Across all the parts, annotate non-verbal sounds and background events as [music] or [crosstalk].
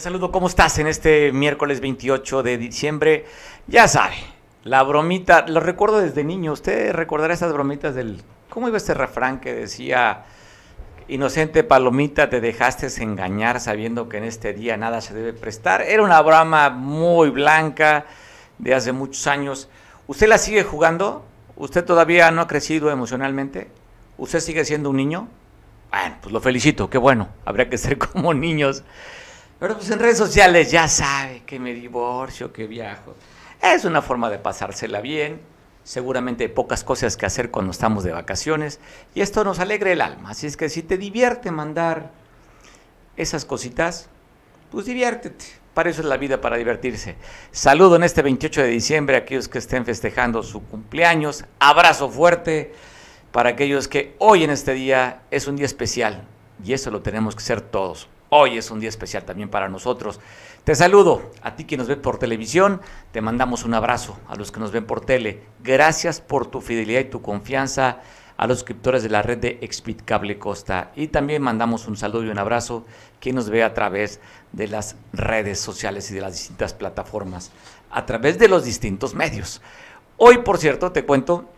Saludo, ¿cómo estás en este miércoles 28 de diciembre? Ya sabe, la bromita, lo recuerdo desde niño, usted recordará esas bromitas del, ¿cómo iba este refrán que decía, inocente palomita, te dejaste engañar sabiendo que en este día nada se debe prestar? Era una broma muy blanca de hace muchos años. ¿Usted la sigue jugando? ¿Usted todavía no ha crecido emocionalmente? ¿Usted sigue siendo un niño? Bueno, pues lo felicito, qué bueno, habría que ser [laughs] como niños. Pero pues en redes sociales ya sabe que me divorcio, que viajo. Es una forma de pasársela bien. Seguramente hay pocas cosas que hacer cuando estamos de vacaciones. Y esto nos alegra el alma. Así es que si te divierte mandar esas cositas, pues diviértete. Para eso es la vida, para divertirse. Saludo en este 28 de diciembre a aquellos que estén festejando su cumpleaños. Abrazo fuerte para aquellos que hoy en este día es un día especial. Y eso lo tenemos que ser todos. Hoy es un día especial también para nosotros. Te saludo a ti que nos ve por televisión, te mandamos un abrazo a los que nos ven por tele. Gracias por tu fidelidad y tu confianza a los suscriptores de la red de Expit Cable Costa. Y también mandamos un saludo y un abrazo a quien nos ve a través de las redes sociales y de las distintas plataformas, a través de los distintos medios. Hoy, por cierto, te cuento,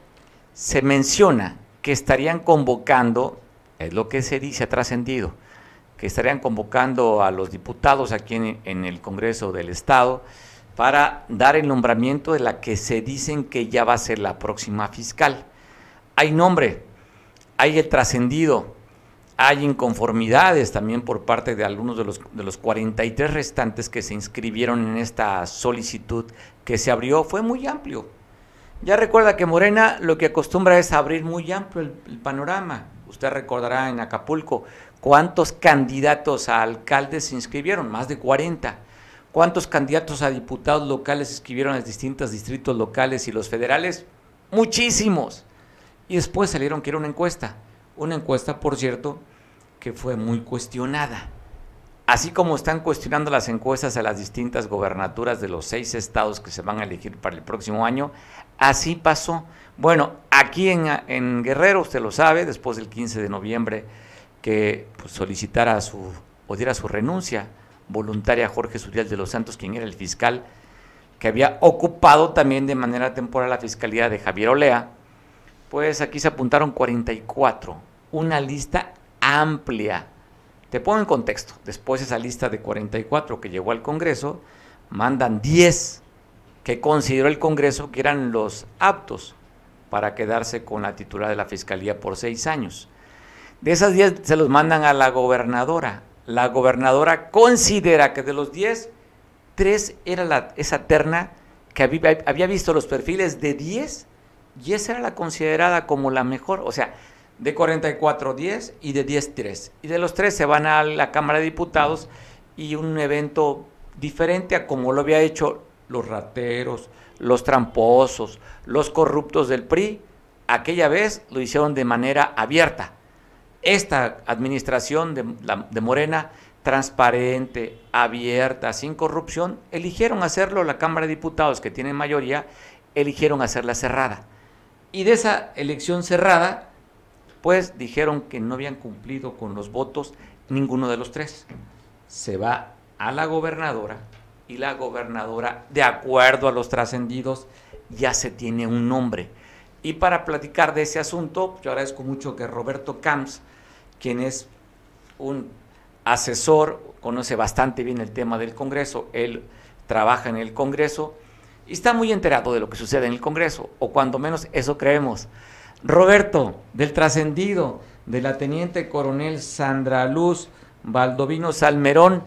se menciona que estarían convocando, es lo que se dice, ha trascendido, que estarían convocando a los diputados aquí en, el Congreso del Estado para dar el nombramiento de la que se dicen que ya va a ser la próxima fiscal. Hay nombre, hay el trascendido, hay inconformidades también por parte de algunos de los, de los 43 restantes que se inscribieron en esta solicitud que se abrió. Fue muy amplio. Ya recuerda que Morena lo que acostumbra es abrir muy amplio el, el panorama. Usted recordará en Acapulco ¿Cuántos candidatos a alcaldes se inscribieron? Más de 40. ¿Cuántos candidatos a diputados locales se inscribieron en los distintos distritos locales y los federales? Muchísimos. Y después salieron que era una encuesta. Una encuesta, por cierto, que fue muy cuestionada. Así como están cuestionando las encuestas a las distintas gobernaturas de los seis estados que se van a elegir para el próximo año, así pasó. Bueno, aquí en, en Guerrero, usted lo sabe, después del 15 de noviembre que pues, solicitara su o diera su renuncia voluntaria a Jorge Suriel de los Santos, quien era el fiscal que había ocupado también de manera temporal la fiscalía de Javier Olea, pues aquí se apuntaron 44, una lista amplia. Te pongo en contexto, después de esa lista de 44 que llegó al Congreso, mandan 10 que consideró el Congreso que eran los aptos para quedarse con la titular de la Fiscalía por seis años. De esas 10 se los mandan a la gobernadora. La gobernadora considera que de los 10, 3 era la, esa terna que había, visto los perfiles de 10 y esa era la considerada como la mejor. O sea, de 44, 10 y de 10, 3. Y de los 3 se van a la Cámara de Diputados y un evento diferente a como lo había hecho los rateros, los tramposos, los corruptos del PRI. Aquella vez lo hicieron de manera abierta esta administración de, Morena, transparente, abierta, sin corrupción, eligieron hacerlo, la Cámara de Diputados, que tiene mayoría, eligieron hacerla cerrada. Y de esa elección cerrada, pues dijeron que no habían cumplido con los votos ninguno de los tres. Se va a la gobernadora y la gobernadora, de acuerdo a los trascendidos, ya se tiene un nombre. Y para platicar de ese asunto, yo agradezco mucho que Roberto Camps, quien es un asesor, conoce bastante bien el tema del Congreso, él trabaja en el Congreso y está muy enterado de lo que sucede en el Congreso, o cuando menos eso creemos. Roberto, del trascendido de la teniente coronel Sandra Luz Baldovino Salmerón,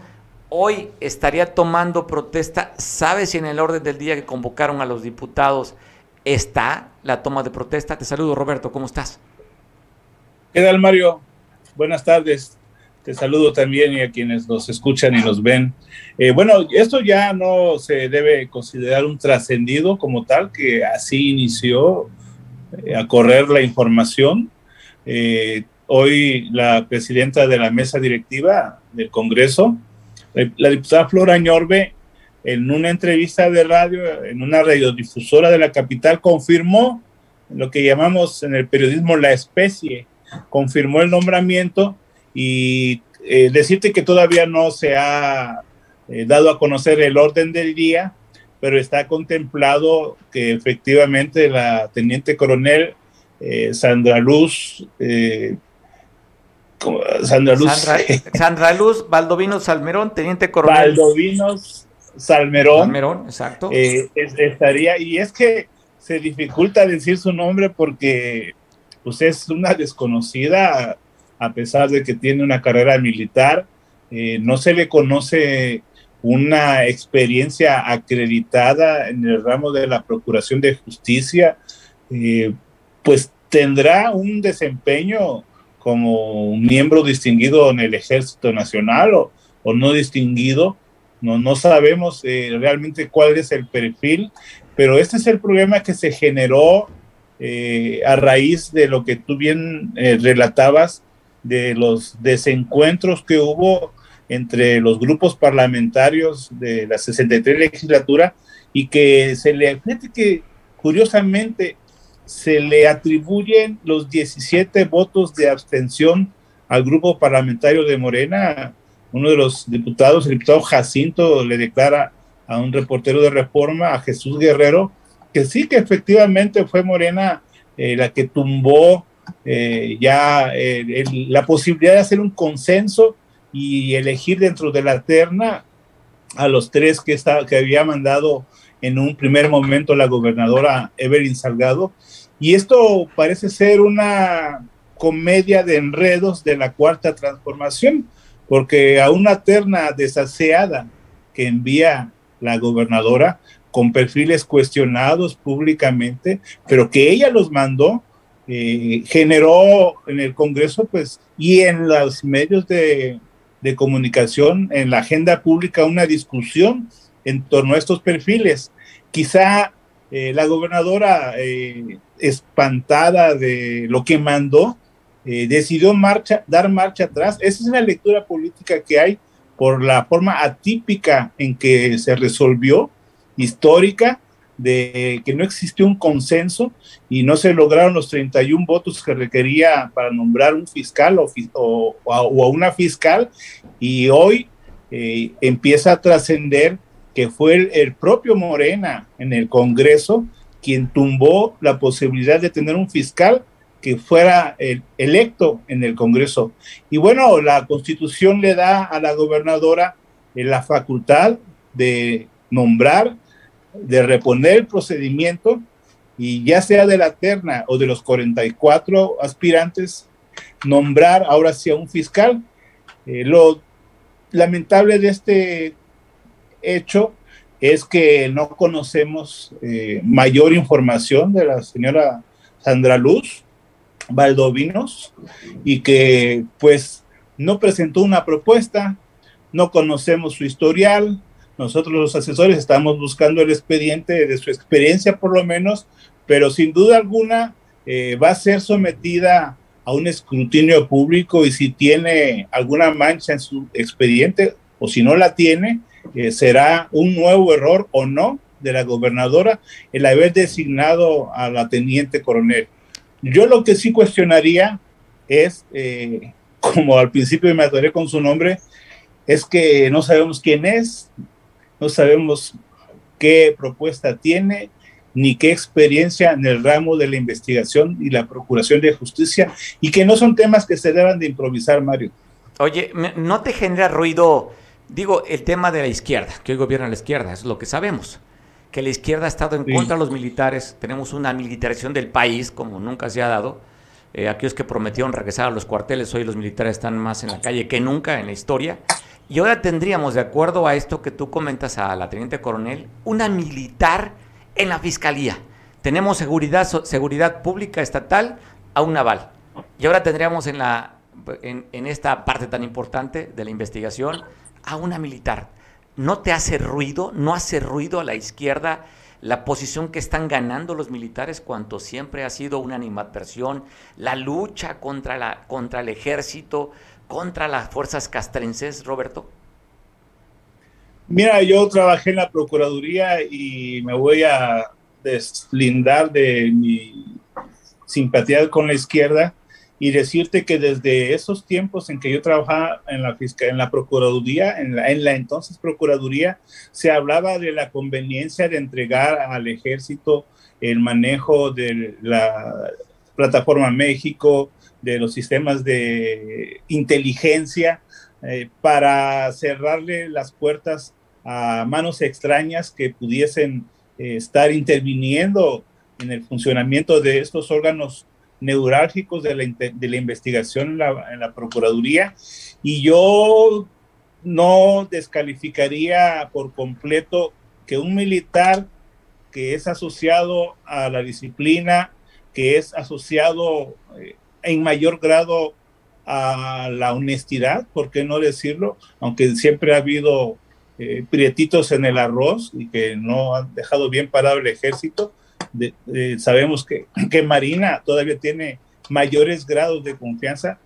hoy estaría tomando protesta. ¿Sabe si en el orden del día que convocaron a los diputados está la toma de protesta? Te saludo, Roberto, ¿cómo estás? ¿Qué tal, Mario? buenas tardes. Te saludo también y a quienes nos escuchan y nos ven. Eh, bueno, esto ya no se debe considerar un trascendido como tal, que así inició eh, a correr la información. Eh, hoy la presidenta de la mesa directiva del Congreso, la diputada Flora Ñorbe, en una entrevista de radio, en una radiodifusora de la capital, confirmó lo que llamamos en el periodismo la especie. Confirmó el nombramiento y eh, decirte que todavía no se ha eh, dado a conocer el orden del día, pero está contemplado que efectivamente la teniente coronel eh, Sandra Luz, eh, Sandra Luz, Sandra, Luz, Baldovino Salmerón, teniente coronel. Baldovinos Salmerón. Salmerón, exacto. estaría, y es que se dificulta decir su nombre porque pues es una desconocida, a pesar de que tiene una carrera militar, no se le conoce una experiencia acreditada en el ramo de la Procuración de Justicia, eh, pues tendrá un desempeño como un miembro distinguido en el Ejército Nacional o, no distinguido. No, no sabemos eh, realmente cuál es el perfil, pero este es el problema que se generó eh, a raíz de lo que tú bien relatabas, de los desencuentros que hubo entre los grupos parlamentarios de la 63 legislatura y que se le, fíjate que curiosamente se le atribuyen los 17 votos de abstención al grupo parlamentario de Morena. Uno de los diputados, el diputado Jacinto, le declara a un reportero de reforma, a Jesús Guerrero, que sí que efectivamente fue Morena eh, la que tumbó eh, ya eh, la posibilidad de hacer un consenso y elegir dentro de la terna a los tres que, está, que había mandado en un primer momento la gobernadora Evelyn Salgado. Y esto parece ser una comedia de enredos de la cuarta transformación, porque a una terna desaseada que envía la gobernadora con perfiles cuestionados públicamente, pero que ella los mandó, eh, generó en el Congreso, pues, y en los medios de, de comunicación en la agenda pública una discusión en torno a estos perfiles. Quizá eh, la gobernadora, eh, espantada de lo que mandó, eh, decidió marcha, dar marcha atrás. Esa es una lectura política que hay por la forma atípica en que se resolvió, histórica, de que no existió un consenso y no se lograron los 31 votos que requería para nombrar un fiscal o, a, una fiscal y hoy empieza a trascender que fue el, propio Morena en el Congreso quien tumbó la posibilidad de tener un fiscal que fuera el, electo en el Congreso. Y bueno, la constitución le da a la gobernadora eh, la facultad de nombrar de reponer el procedimiento y ya sea de la terna o de los 44 aspirantes, nombrar ahora sí a un fiscal. Eh, lo lamentable de este hecho es que no conocemos eh, mayor información de la señora Sandra Luz Valdovinos y que pues no presentó una propuesta, no conocemos su historial, nosotros los asesores estamos buscando el expediente de su experiencia por lo menos, pero sin duda alguna eh, va a ser sometida a un escrutinio público y si tiene alguna mancha en su expediente o si no la tiene, eh, será un nuevo error o no de la gobernadora el haber designado a la teniente coronel. Yo lo que sí cuestionaría es, eh, como al principio me atoré con su nombre, es que no sabemos quién es, no sabemos qué propuesta tiene ni qué experiencia en el ramo de la investigación y la procuración de justicia y que no son temas que se deban de improvisar, Mario. Oye, ¿no te genera ruido, digo, el tema de la izquierda, que hoy gobierna la izquierda, es lo que sabemos, que la izquierda ha estado en contra de los militares, tenemos una militarización del país como nunca se ha dado, eh, aquellos que prometieron regresar a los cuarteles, hoy los militares están más en la calle que nunca en la historia, y ahora tendríamos, de acuerdo a esto que tú comentas a la teniente coronel, una militar en la fiscalía. Tenemos seguridad, seguridad pública estatal a un naval. Y ahora tendríamos en, la, en, en esta parte tan importante de la investigación a una militar. ¿No te hace ruido? ¿No hace ruido a la izquierda la posición que están ganando los militares cuanto siempre ha sido una animadversión, la lucha contra, la, contra el ejército, contra las fuerzas castrenses, Roberto? Mira, yo trabajé en la Procuraduría y me voy a deslindar de mi simpatía con la izquierda y decirte que desde esos tiempos en que yo trabajaba en la, en la Procuraduría, en la, en la entonces Procuraduría, se hablaba de la conveniencia de entregar al ejército el manejo de la plataforma México, de los sistemas de inteligencia, eh, para cerrarle las puertas a manos extrañas que pudiesen eh, estar interviniendo en el funcionamiento de estos órganos neurálgicos de la, de la investigación en la, Procuraduría. Y yo no descalificaría por completo que un militar que es asociado a la disciplina, que es asociado eh, en mayor grado a la honestidad, ¿por qué no decirlo? Aunque siempre ha habido eh, prietitos en el arroz y que no han dejado bien parado el ejército, sabemos que, [clears throat] que Marina todavía tiene mayores grados de confianza.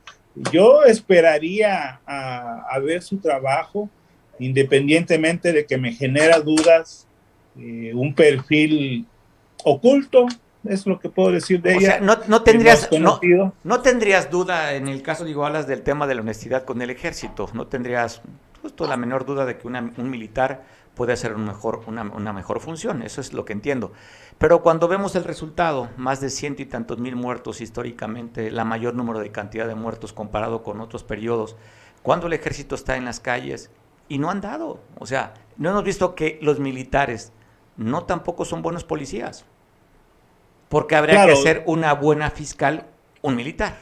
Yo esperaría a, ver su trabajo, independientemente de que me genera dudas, eh, un perfil oculto, es lo que puedo decir de ella. no, no, tendrías, no, no, tendrías duda en el caso, digo, hablas del tema de la honestidad con el ejército, no tendrías justo la menor duda de que un militar puede hacer un mejor, una, una, mejor función, eso es lo que entiendo. Pero cuando vemos el resultado, más de ciento y tantos mil muertos históricamente, la mayor número de cantidad de muertos comparado con otros periodos, cuando el ejército está en las calles y no han dado, o sea, no hemos visto que los militares no tampoco son buenos policías. Porque habría que ser una buena fiscal, un militar.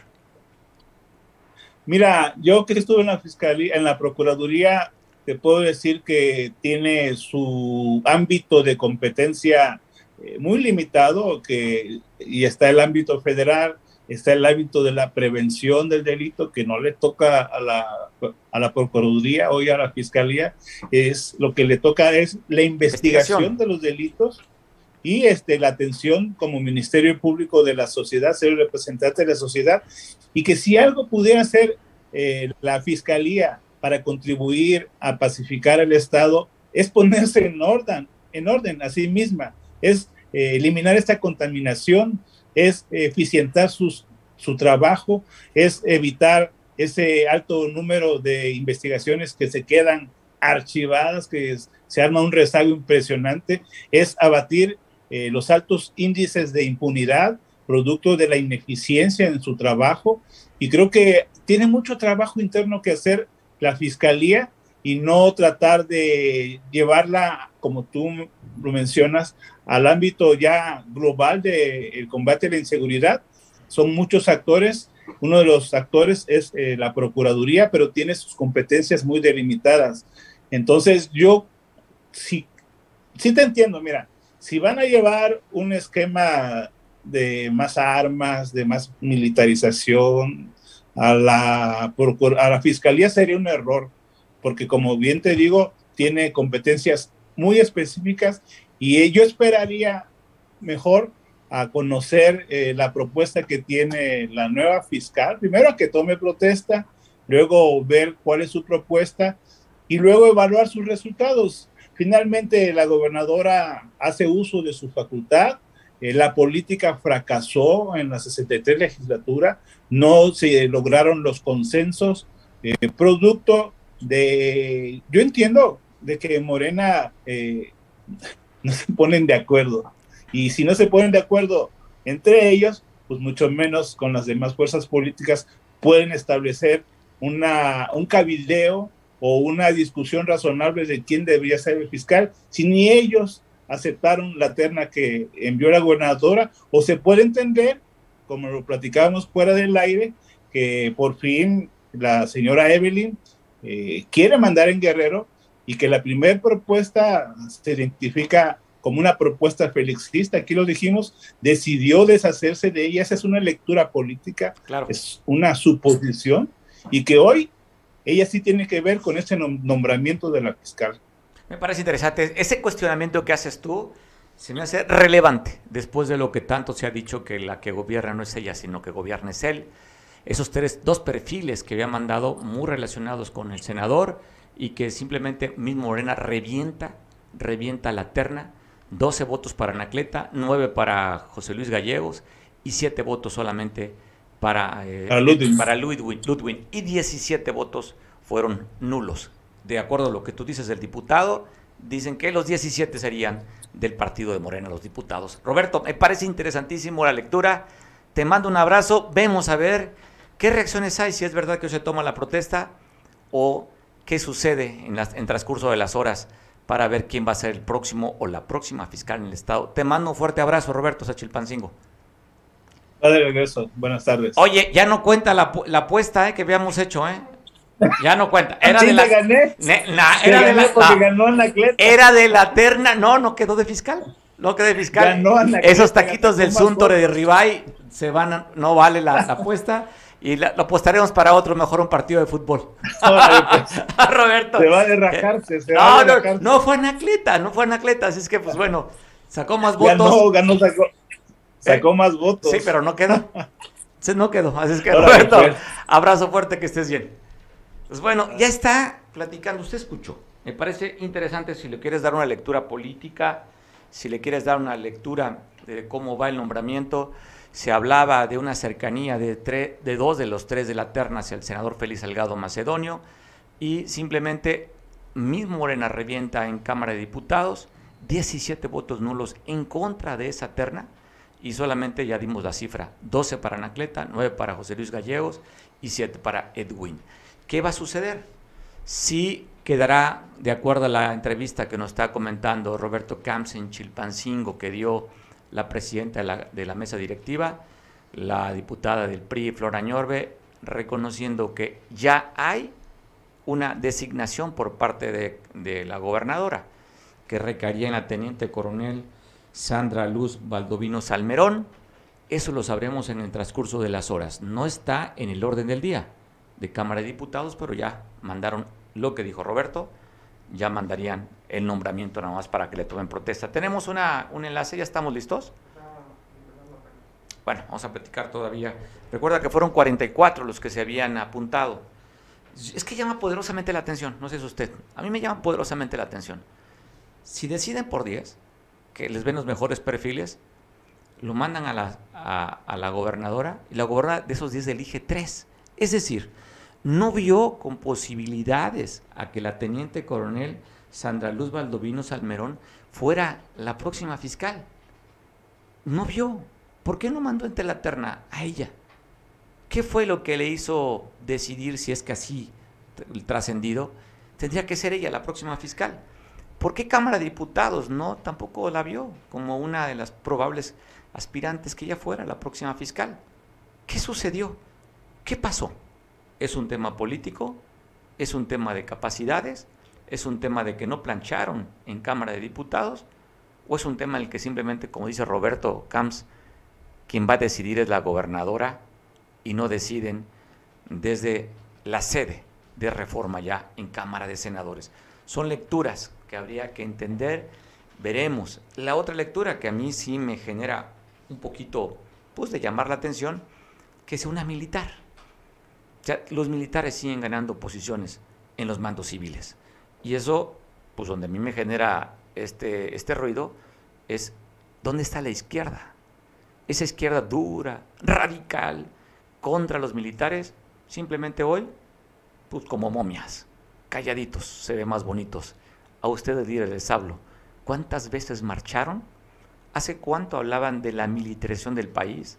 Mira, yo que estuve en la fiscalía, en la procuraduría, te puedo decir que tiene su ámbito de competencia muy limitado, que y está el ámbito federal, está el ámbito de la prevención del delito que no le toca a la, a la Procuraduría, hoy a la Fiscalía, es lo que le toca es la investigación de los delitos y este, la atención como Ministerio Público de la sociedad, ser el representante de la sociedad, y que si algo pudiera hacer eh, la Fiscalía para contribuir a pacificar el Estado, es ponerse en orden, en orden a sí misma, es eh, eliminar esta contaminación, es eficientar sus, su trabajo, es evitar ese alto número de investigaciones que se quedan archivadas, que se arma un rezago impresionante, es abatir eh, los altos índices de impunidad, producto de la ineficiencia en su trabajo. Y creo que tiene mucho trabajo interno que hacer la Fiscalía y no tratar de llevarla, como tú lo mencionas, al ámbito ya global del combate a la inseguridad. Son muchos actores. Uno de los actores es eh, la Procuraduría, pero tiene sus competencias muy delimitadas. Entonces, yo sí, sí te entiendo, mira, si van a llevar un esquema de más armas, de más militarización a la, a la fiscalía sería un error, porque como bien te digo, tiene competencias muy específicas y yo esperaría mejor a conocer eh, la propuesta que tiene la nueva fiscal, primero que tome protesta, luego ver cuál es su propuesta y luego evaluar sus resultados. Finalmente, la gobernadora hace uso de su facultad. Eh, la política fracasó en la 63 legislatura. No se lograron los consensos. Eh, producto de, yo entiendo de que Morena eh, no se ponen de acuerdo. Y si no se ponen de acuerdo entre ellos, pues mucho menos con las demás fuerzas políticas pueden establecer una, un cabildeo o una discusión razonable de quién debería ser el fiscal, si ni ellos aceptaron la terna que envió la gobernadora, o se puede entender, como lo platicábamos fuera del aire, que por fin la señora Evelyn eh, quiere mandar en Guerrero y que la primera propuesta se identifica como una propuesta felixista, aquí lo dijimos, decidió deshacerse de ella, esa es una lectura política, claro. es una suposición, y que hoy ella sí tiene que ver con ese nombramiento de la fiscal. Me parece interesante. Ese cuestionamiento que haces tú se me hace relevante después de lo que tanto se ha dicho que la que gobierna no es ella, sino que gobierna es él. Esos tres, dos perfiles que había mandado muy relacionados con el senador y que simplemente mismo Morena revienta, revienta la terna. 12 votos para Anacleta, 9 para José Luis Gallegos y 7 votos solamente para, eh, para, Ludwig. y 17 votos fueron nulos. De acuerdo a lo que tú dices del diputado, dicen que los 17 serían del partido de Morena, los diputados. Roberto, me parece interesantísimo la lectura. Te mando un abrazo. Vemos a ver qué reacciones hay, si es verdad que se toma la protesta o qué sucede en, las, en transcurso de las horas para ver quién va a ser el próximo o la próxima fiscal en el Estado. Te mando un fuerte abrazo, Roberto Sachilpancingo. de regreso. Buenas tardes. Oye, ya no cuenta la, la apuesta eh, que habíamos hecho, ¿eh? Ya no cuenta. [laughs] Era de la, gané. era, de la, era de la terna. No, no quedó de fiscal. No quedó de fiscal. Esos taquitos del Suntore de Ribay se van, no vale la, apuesta. Y lo apostaremos para otro, mejor un partido de fútbol. [laughs] Pues. Roberto. Se va a derrajarse. Se no, no, no, fue Anacleta, no fue Anacleta. Así es que, pues bueno, sacó más votos. Ganó, ganó, sacó, sacó más votos. Sí, pero no quedó. [laughs] no quedó. Así es que, Roberto, pues. abrazo fuerte, que estés bien. Pues bueno, ya está platicando, usted escuchó. Me parece interesante si le quieres dar una lectura política, si le quieres dar una lectura de cómo va el nombramiento. Se hablaba de una cercanía de, de dos de los tres de la terna hacia el senador Félix Salgado Macedonio y simplemente mismo Morena revienta en Cámara de Diputados 17 votos nulos en contra de esa terna y solamente ya dimos la cifra, 12 para Anacleta, 9 para José Luis Gallegos y 7 para Edwin. ¿Qué va a suceder? Si quedará, de acuerdo a la entrevista que nos está comentando Roberto Camps en Chilpancingo, que dio la presidenta de la, mesa directiva, la diputada del PRI, Flora Ñorbe, reconociendo que ya hay una designación por parte de, de, la gobernadora, que recaería en la teniente coronel Sandra Luz Valdovino Salmerón. Eso lo sabremos en el transcurso de las horas. No está en el orden del día de Cámara de Diputados, pero ya mandaron lo que dijo Roberto, ya mandarían el nombramiento nada más para que le tomen protesta. Tenemos una, un enlace, ¿ya estamos listos? Bueno, vamos a platicar todavía. Recuerda que fueron 44 los que se habían apuntado. Es que llama poderosamente la atención, no sé si usted, a mí me llama poderosamente la atención. Si deciden por 10, que les ven los mejores perfiles, lo mandan a la, a, a la gobernadora y la gobernadora de esos 10 elige 3. Es decir, no vio con posibilidades a que la teniente coronel Sandra Luz Valdovino Salmerón fuera la próxima fiscal. No vio. ¿Por qué no mandó entre la terna a ella? ¿Qué fue lo que le hizo decidir si es que así trascendido? Tendría que ser ella la próxima fiscal. ¿Por qué Cámara de Diputados no tampoco la vio como una de las probables aspirantes que ella fuera la próxima fiscal? ¿Qué sucedió? ¿Qué pasó? ¿Es un tema político? ¿Es un tema de capacidades? ¿Es un tema de que no plancharon en Cámara de Diputados? ¿O es un tema en el que simplemente, como dice Roberto Camps, quien va a decidir es la gobernadora y no deciden desde la sede de reforma ya en Cámara de Senadores? Son lecturas que habría que entender. Veremos. La otra lectura que a mí sí me genera un poquito pues, de llamar la atención, que sea una militar los militares siguen ganando posiciones en los mandos civiles. Y eso, pues donde a mí me genera este, este ruido, es dónde está la izquierda. Esa izquierda dura, radical, contra los militares, simplemente hoy, pues como momias, calladitos, se ven más bonitos. A ustedes les hablo. ¿Cuántas veces marcharon? ¿Hace cuánto hablaban de la militarización del país?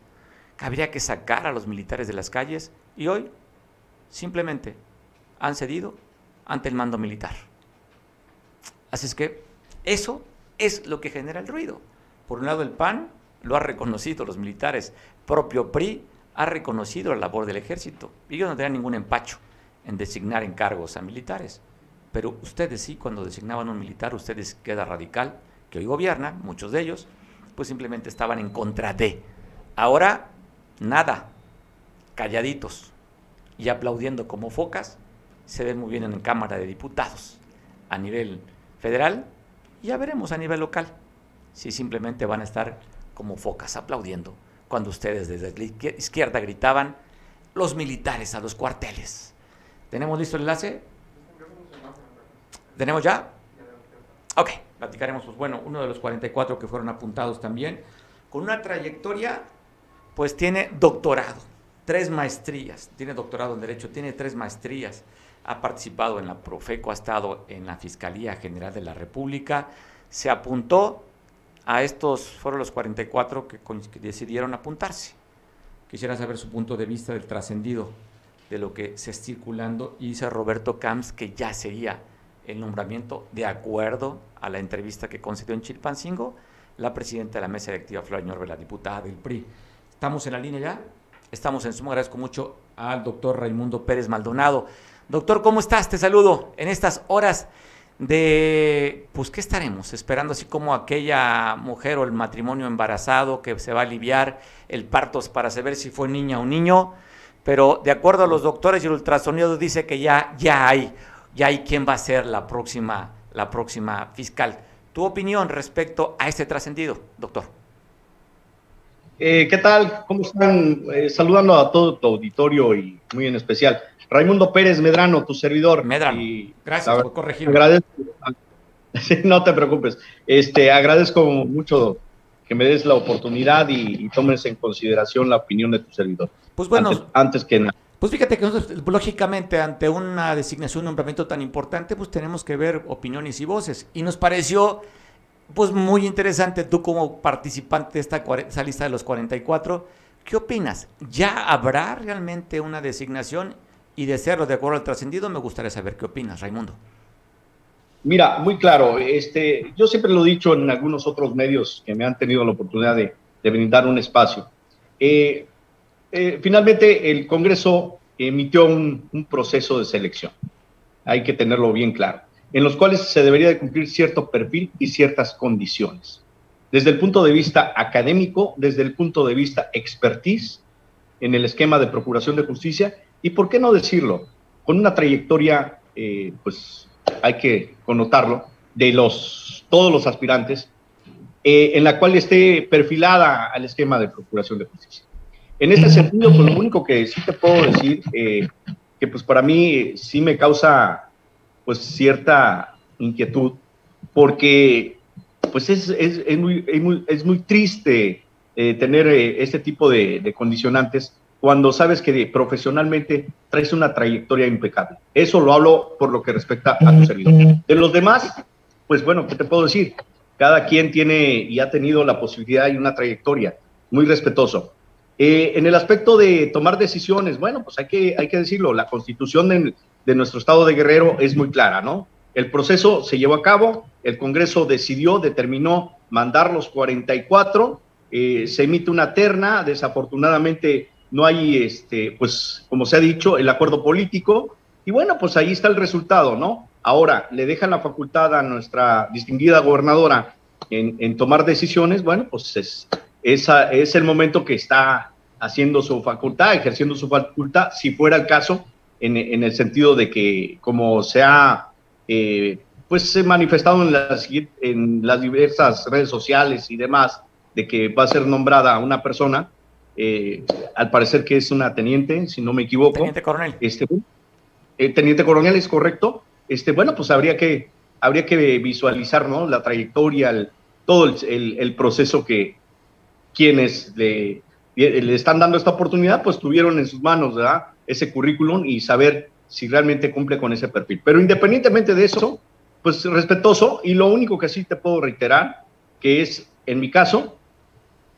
habría que sacar a los militares de las calles y hoy simplemente han cedido ante el mando militar. Así es que eso es lo que genera el ruido. Por un lado el PAN lo ha reconocido, los militares, propio PRI ha reconocido la labor del ejército. Ellos no tenían ningún empacho en designar encargos a militares. Pero ustedes sí, cuando designaban un militar, ustedes queda radical, que hoy gobiernan, muchos de ellos, pues simplemente estaban en contra de. Ahora, nada, calladitos, y aplaudiendo como focas, se ven muy bien en Cámara de Diputados a nivel federal y ya veremos a nivel local si simplemente van a estar como focas aplaudiendo cuando ustedes desde la izquierda gritaban los militares a los cuarteles. ¿Tenemos listo el enlace? ¿Tenemos ya? Ok, platicaremos, pues bueno, uno de los 44 que fueron apuntados también, con una trayectoria, pues tiene doctorado tres maestrías, tiene doctorado en Derecho, tiene tres maestrías, ha participado en la Profeco, ha estado en la Fiscalía General de la República, se apuntó a estos, fueron los 44 que, que decidieron apuntarse. Quisiera saber su punto de vista del trascendido de lo que se está circulando y dice Roberto Camps que ya sería el nombramiento de acuerdo a la entrevista que concedió en Chilpancingo la presidenta de la mesa directiva, Flor Ñorbe, la diputada del PRI. ¿Estamos en la línea ya? Estamos en sumo. Agradezco mucho al doctor Raimundo Pérez Maldonado. Doctor, ¿cómo estás? Te saludo en estas horas de, pues, ¿qué estaremos? Esperando así como aquella mujer o el matrimonio embarazado que se va a aliviar el parto para saber si fue niña o niño, pero de acuerdo a los doctores y el ultrasonido dice que ya, ya hay, ya hay quién va a ser la próxima, la próxima fiscal. ¿Tu opinión respecto a este trascendido, doctor? Eh, ¿Qué tal? ¿Cómo están? Eh, saludando a todo tu auditorio y muy en especial. Raimundo Pérez Medrano, tu servidor. Medrano. Gracias por corregirme. Agradezco, [laughs] no te preocupes. Este, agradezco mucho que me des la oportunidad y, tomes en consideración la opinión de tu servidor. Pues bueno. Antes, que nada. Pues fíjate que nosotros, lógicamente, ante una designación, un nombramiento tan importante, pues tenemos que ver opiniones y voces. Y nos pareció, pues muy interesante, tú como participante de esta, lista de los 44, ¿qué opinas? ¿Ya habrá realmente una designación? Y de serlo de acuerdo al trascendido, me gustaría saber qué opinas, Raimundo. Mira, muy claro, este, yo siempre lo he dicho en algunos otros medios que me han tenido la oportunidad de, brindar un espacio. Eh, eh, finalmente, el Congreso emitió un, proceso de selección, hay que tenerlo bien claro, en los cuales se debería de cumplir cierto perfil y ciertas condiciones. Desde el punto de vista académico, desde el punto de vista expertise en el esquema de procuración de justicia y, ¿por qué no decirlo? Con una trayectoria, eh, pues hay que connotarlo, de los, todos los aspirantes, eh, en la cual esté perfilada al esquema de procuración de justicia. En este sentido, pues lo único que sí te puedo decir, eh, que pues para mí sí me causa pues cierta inquietud, porque pues es, es, es, muy, es muy, triste tener este tipo de, de condicionantes cuando sabes que profesionalmente traes una trayectoria impecable. Eso lo hablo por lo que respecta a tu servidor. De los demás, pues bueno, ¿qué te puedo decir? Cada quien tiene y ha tenido la posibilidad y una trayectoria muy respetuoso. Eh, en el aspecto de tomar decisiones, bueno, pues hay que, hay que decirlo, la constitución de, de nuestro estado de Guerrero es muy clara, ¿no? El proceso se llevó a cabo, el Congreso decidió, determinó mandar los 44, eh, se emite una terna, desafortunadamente no hay, este, pues, como se ha dicho, el acuerdo político, y bueno, pues ahí está el resultado, ¿no? Ahora, le dejan la facultad a nuestra distinguida gobernadora en, tomar decisiones, bueno, pues es, es el momento que está haciendo su facultad, ejerciendo su facultad, si fuera el caso, en, el sentido de que, como se ha, eh, pues, manifestado en las, en las diversas redes sociales y demás, de que va a ser nombrada una persona, eh, al parecer que es una teniente, si no me equivoco. Teniente coronel. Este, eh, teniente coronel es correcto. Este, bueno, pues habría que, habría que visualizar ¿no? la trayectoria, todo el, proceso que quienes le, le, están dando esta oportunidad, pues tuvieron en sus manos ¿verdad? Ese currículum y saber si realmente cumple con ese perfil. Pero independientemente de eso, pues respetuoso y lo único que sí te puedo reiterar, que es en mi caso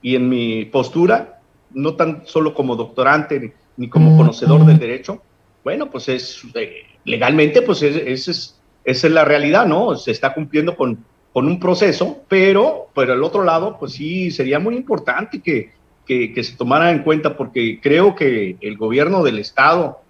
y en mi postura, no tan solo como doctorante ni, como conocedor del derecho, bueno, pues es eh, legalmente, pues es, es, esa es la realidad, ¿no? Se está cumpliendo con, con un proceso, pero por el otro lado, pues sí, sería muy importante que, que, se tomara en cuenta, porque creo que el gobierno del Estado,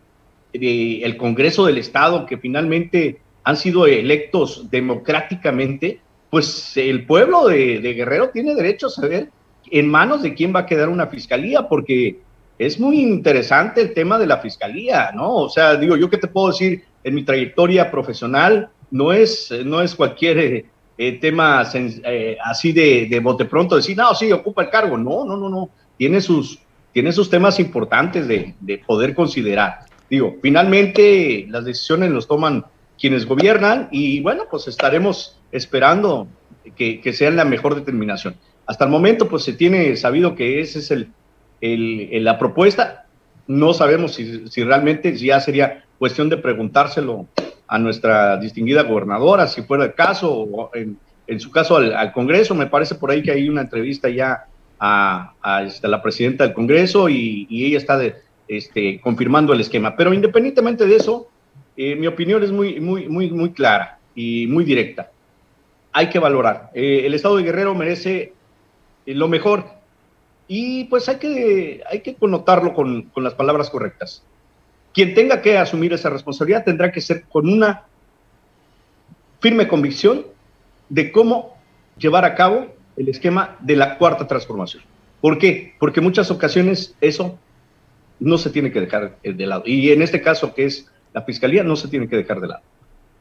eh, el Congreso del Estado, que finalmente han sido electos democráticamente, pues el pueblo de, Guerrero tiene derecho a saber en manos de quién va a quedar una fiscalía, porque es muy interesante el tema de la fiscalía, ¿no? O sea, digo, yo qué te puedo decir en mi trayectoria profesional, no es, no es cualquier eh, tema eh, así de, de bote pronto, decir, no, sí, ocupa el cargo. No, no, no, no. Tiene sus, tiene sus temas importantes de, de poder considerar. Digo, finalmente las decisiones los toman quienes gobiernan y bueno, pues estaremos esperando que, que sean la mejor determinación. Hasta el momento, pues se tiene sabido que esa es el, la propuesta. no sabemos si, si realmente ya sería cuestión de preguntárselo a nuestra distinguida gobernadora, si fuera el caso, o en, en su caso al, Congreso. Me parece por ahí que hay una entrevista ya a, a, este, la presidenta del Congreso y, ella está este, confirmando el esquema. Pero independientemente de eso, eh, mi opinión es muy, muy, muy, muy clara y muy directa. Hay que valorar. Eh, el Estado de Guerrero merece eh, lo mejor y pues hay que, hay que connotarlo con, con las palabras correctas. Quien tenga que asumir esa responsabilidad tendrá que ser con una firme convicción de cómo llevar a cabo el esquema de la cuarta transformación. ¿Por qué? Porque en muchas ocasiones eso no se tiene que dejar de lado. Y en este caso, que es la fiscalía, no se tiene que dejar de lado.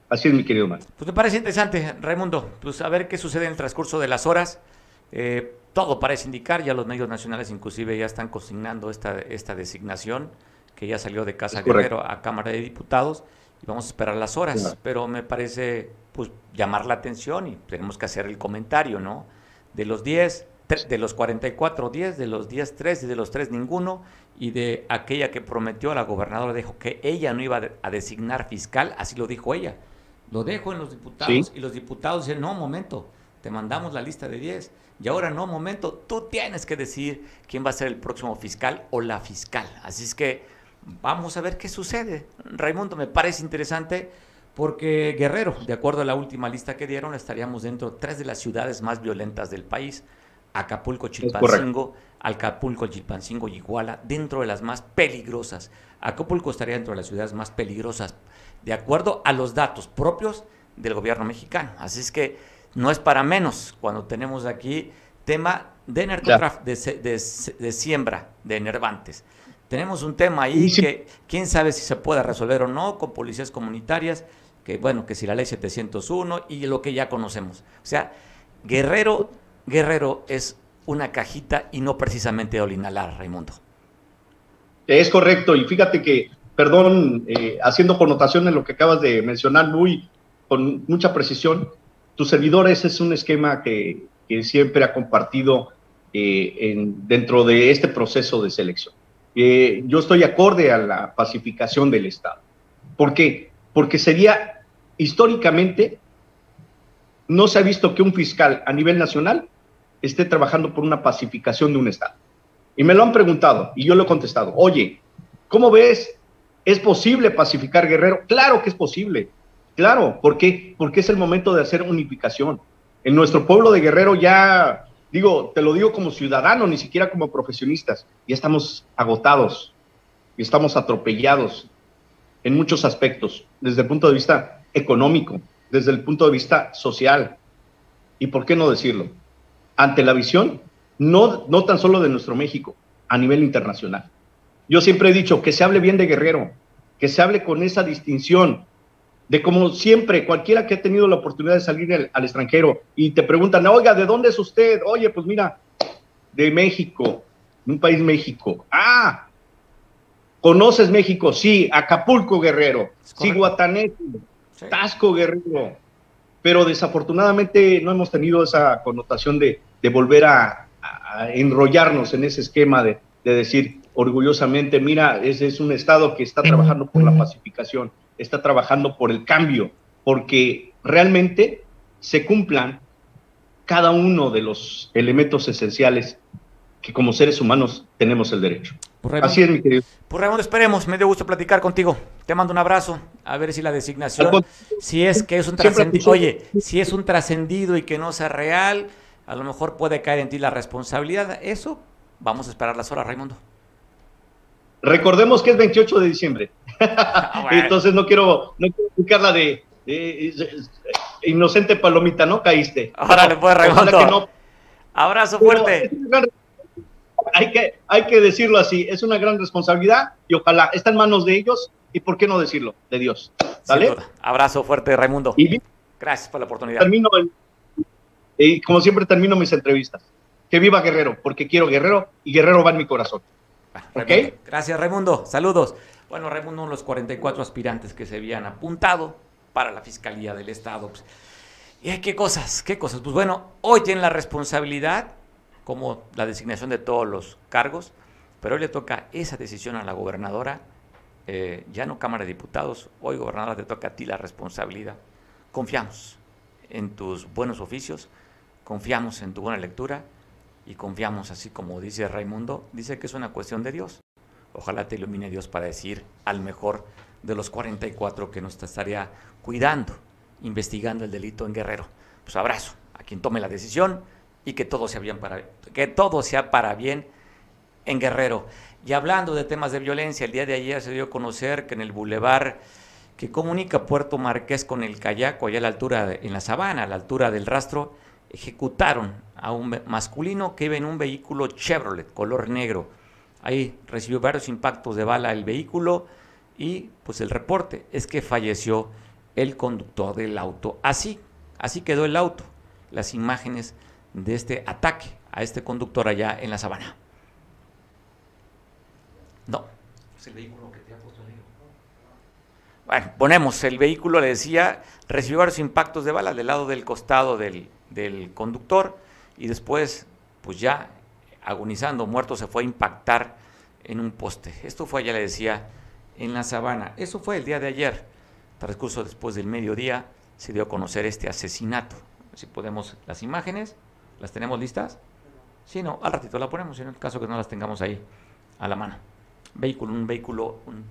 Así es, mi querido Mario. Pues me parece interesante, Raimundo, pues a ver qué sucede en el transcurso de las horas. Eh, todo parece indicar, ya los medios nacionales inclusive ya están consignando esta, esta designación, que ya salió de Casa Guerrero a Cámara de Diputados, y vamos a esperar las horas, pero me parece pues llamar la atención y tenemos que hacer el comentario, ¿no? De los 10, de los 44, 10, de los 10, 3 y de los 3, ninguno, y de aquella que prometió a la gobernadora, dijo que ella no iba a designar fiscal, así lo dijo ella. Lo dejo en los diputados y los diputados dicen, no, momento, te mandamos la lista de 10 y ahora no, momento, tú tienes que decir quién va a ser el próximo fiscal o la fiscal. Así es que vamos a ver qué sucede. Raimundo, me parece interesante porque Guerrero, de acuerdo a la última lista que dieron, estaríamos dentro de tres de las ciudades más violentas del país. Acapulco, Chilpancingo, Acapulco, Chilpancingo y Iguala, dentro de las más peligrosas. Acapulco estaría dentro de las ciudades más peligrosas, de acuerdo a los datos propios del gobierno mexicano. Así es que no es para menos cuando tenemos aquí tema de narcotráfico, de, siembra de enervantes. Tenemos un tema ahí que quién sabe si se puede resolver o no con policías comunitarias, que bueno, que si la ley 701 y lo que ya conocemos. O sea, Guerrero Guerrero es una cajita y no precisamente de Olinalar, Raimundo. Es correcto, y fíjate que, perdón, eh, haciendo connotación en lo que acabas de mencionar muy con mucha precisión, tu servidor ese es un esquema que, siempre ha compartido eh, en, dentro de este proceso de selección. Eh, yo estoy acorde a la pacificación del Estado. ¿Por qué? Porque sería históricamente no se ha visto que un fiscal a nivel nacional esté trabajando por una pacificación de un Estado. Y me lo han preguntado y yo lo he contestado. Oye, ¿cómo ves? ¿Es posible pacificar Guerrero? Claro que es posible. Claro, ¿por qué? Porque es el momento de hacer unificación. En nuestro pueblo de Guerrero ya, digo, te lo digo como ciudadano, ni siquiera como profesionistas, ya estamos agotados y estamos atropellados en muchos aspectos, desde el punto de vista económico, desde el punto de vista social. ¿Y por qué no decirlo? Ante la visión, no, no tan solo de nuestro México, a nivel internacional. Yo siempre he dicho que se hable bien de Guerrero, que se hable con esa distinción, de como siempre, cualquiera que ha tenido la oportunidad de salir al, extranjero y te preguntan, oiga, ¿de dónde es usted? Oye, pues mira, de México, un país México. Ah, ¿conoces México? Sí, Acapulco, Guerrero, sí, Guatanejo, Tasco Guerrero. Pero desafortunadamente no hemos tenido esa connotación de, volver a, enrollarnos en ese esquema de, decir orgullosamente, mira, ese es un Estado que está trabajando por la pacificación, está trabajando por el cambio, porque realmente se cumplan cada uno de los elementos esenciales que como seres humanos tenemos el derecho. Pues, Así es, mi querido. Pues Raymond, esperemos, me dio gusto platicar contigo. Te mando un abrazo, a ver si la designación, si es que es un trascendido, oye, si es un trascendido y que no sea real, a lo mejor puede caer en ti la responsabilidad. Eso, vamos a esperar las horas, Raimundo. Recordemos que es 28 de diciembre. Ah, [laughs] Entonces no quiero, no quiero la de, inocente palomita, ¿no? Caíste. Ahora le puede Raimundo. Abrazo fuerte hay que, hay que decirlo así, es una gran responsabilidad y ojalá está en manos de ellos y por qué no decirlo, de Dios. ¿Sale? Abrazo fuerte, Raimundo. Gracias por la oportunidad. Termino y como siempre termino mis entrevistas. Que viva Guerrero, porque quiero Guerrero y Guerrero va en mi corazón. Gracias, Raimundo. Saludos. Bueno, Raimundo, uno de los 44 aspirantes que se habían apuntado para la Fiscalía del Estado. Pues, ¿Y qué cosas? ¿Qué cosas? Pues bueno, hoy tienen la responsabilidad como la designación de todos los cargos, Pero hoy le toca esa decisión a la gobernadora, eh, ya no Cámara de Diputados, hoy gobernadora te toca a ti la responsabilidad. Confiamos en tus buenos oficios, confiamos en tu buena lectura y confiamos, así como dice Raimundo, dice que es una cuestión de Dios. Ojalá te ilumine Dios para decir al mejor de los 44 que nos estaría cuidando, investigando el delito en Guerrero. Pues abrazo a quien tome la decisión y que todo sea bien para que todo sea para bien en Guerrero. Y hablando de temas de violencia, el día de ayer se dio a conocer que en el bulevar que comunica Puerto Marqués con el Cayaco, allá a la altura, en la sabana, a la altura del rastro, ejecutaron a un masculino que iba en un vehículo Chevrolet, color negro. Ahí recibió varios impactos de bala el vehículo y pues el reporte es que falleció el conductor del auto. Así, así quedó el auto. Las imágenes de este ataque a este conductor allá en la sabana. No, es el vehículo que te ha puesto Bueno, ponemos el vehículo, le decía, recibió varios impactos de bala del lado del costado del, del conductor y después, pues ya agonizando, muerto, se fue a impactar en un poste. Esto fue, ya le decía, en la sabana. Eso fue el día de ayer. Transcurso después del mediodía se dio a conocer este asesinato. Si podemos, las imágenes, ¿las tenemos listas? Si no, al ratito la ponemos, en el caso que no las tengamos ahí a la mano. Vehículo, un vehículo, un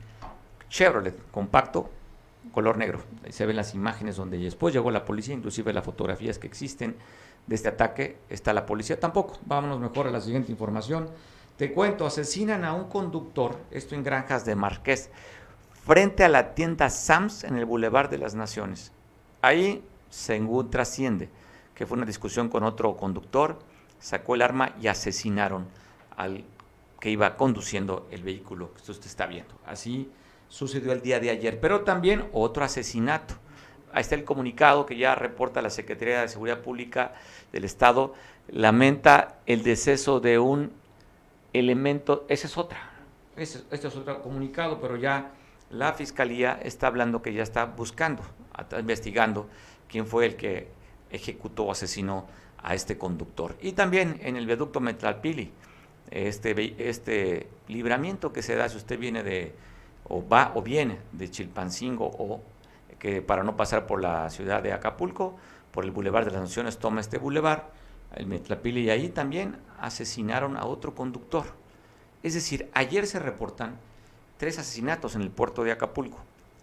Chevrolet compacto, color negro. Ahí se ven las imágenes donde después llegó la policía, inclusive las fotografías que existen de este ataque. Está la policía tampoco. Vámonos mejor a la siguiente información. Te cuento, asesinan a un conductor, esto en Granjas de Marqués, frente a la tienda Sams en el Boulevard de las Naciones. Ahí según trasciende que fue una discusión con otro conductor, sacó el arma y asesinaron al que iba conduciendo el vehículo que usted está viendo. Así sucedió el día de ayer, pero también otro asesinato. Ahí está el comunicado que ya reporta la Secretaría de Seguridad Pública del Estado, lamenta el deceso de un elemento, esa es otra, este, es otro comunicado, pero ya la Fiscalía está hablando que ya está buscando, investigando quién fue el que ejecutó o asesinó a este conductor. Y también en el viaducto Metralpili, este, este libramiento que se da si usted viene de o va o viene de Chilpancingo o que para no pasar por la ciudad de Acapulco, por el Boulevard de las Naciones toma este boulevard, el Metlapili, y ahí también asesinaron a otro conductor. Es decir, ayer se reportan tres asesinatos en el puerto de Acapulco.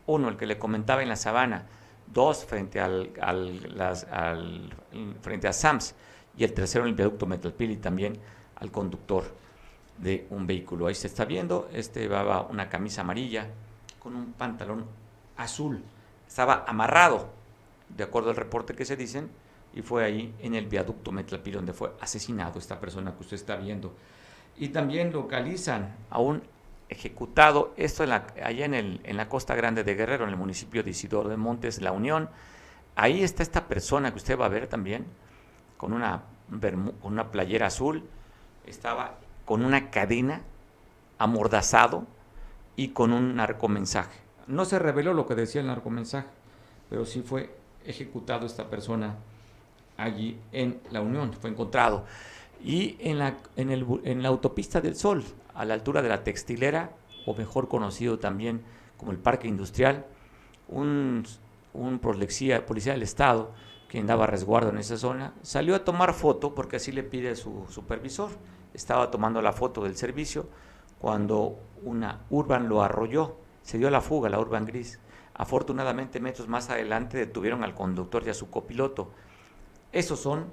Uno, el que le comentaba en la sabana, dos frente, al, al, frente a SAMS, y el tercero en el viaducto Metlapili también al conductor de un vehículo. Ahí se está viendo, este llevaba una camisa amarilla con un pantalón azul. Estaba amarrado, de acuerdo al reporte que se dicen, y fue ahí en el viaducto Metlapil donde fue asesinado esta persona que usted está viendo. Y también localizan a un ejecutado, esto en allá en, el, en la costa grande de Guerrero, en el municipio de Isidoro de Montes, La Unión. Ahí está esta persona que usted va a ver también, con una, con una playera azul, estaba con una cadena, amordazado y con un narcomensaje. No se reveló lo que decía el narcomensaje, pero sí fue ejecutado esta persona allí en la Unión, fue encontrado. Y en la, en, el, en la autopista del Sol, a la altura de la textilera, o mejor conocido también como el Parque Industrial, un, un policía, del Estado que andaba resguardo en esa zona, salió a tomar foto porque así le pide su supervisor estaba tomando la foto del servicio cuando una Urban lo arrolló. Se dio la fuga, la Urban Gris. Afortunadamente, metros más adelante detuvieron al conductor y a su copiloto. Esos son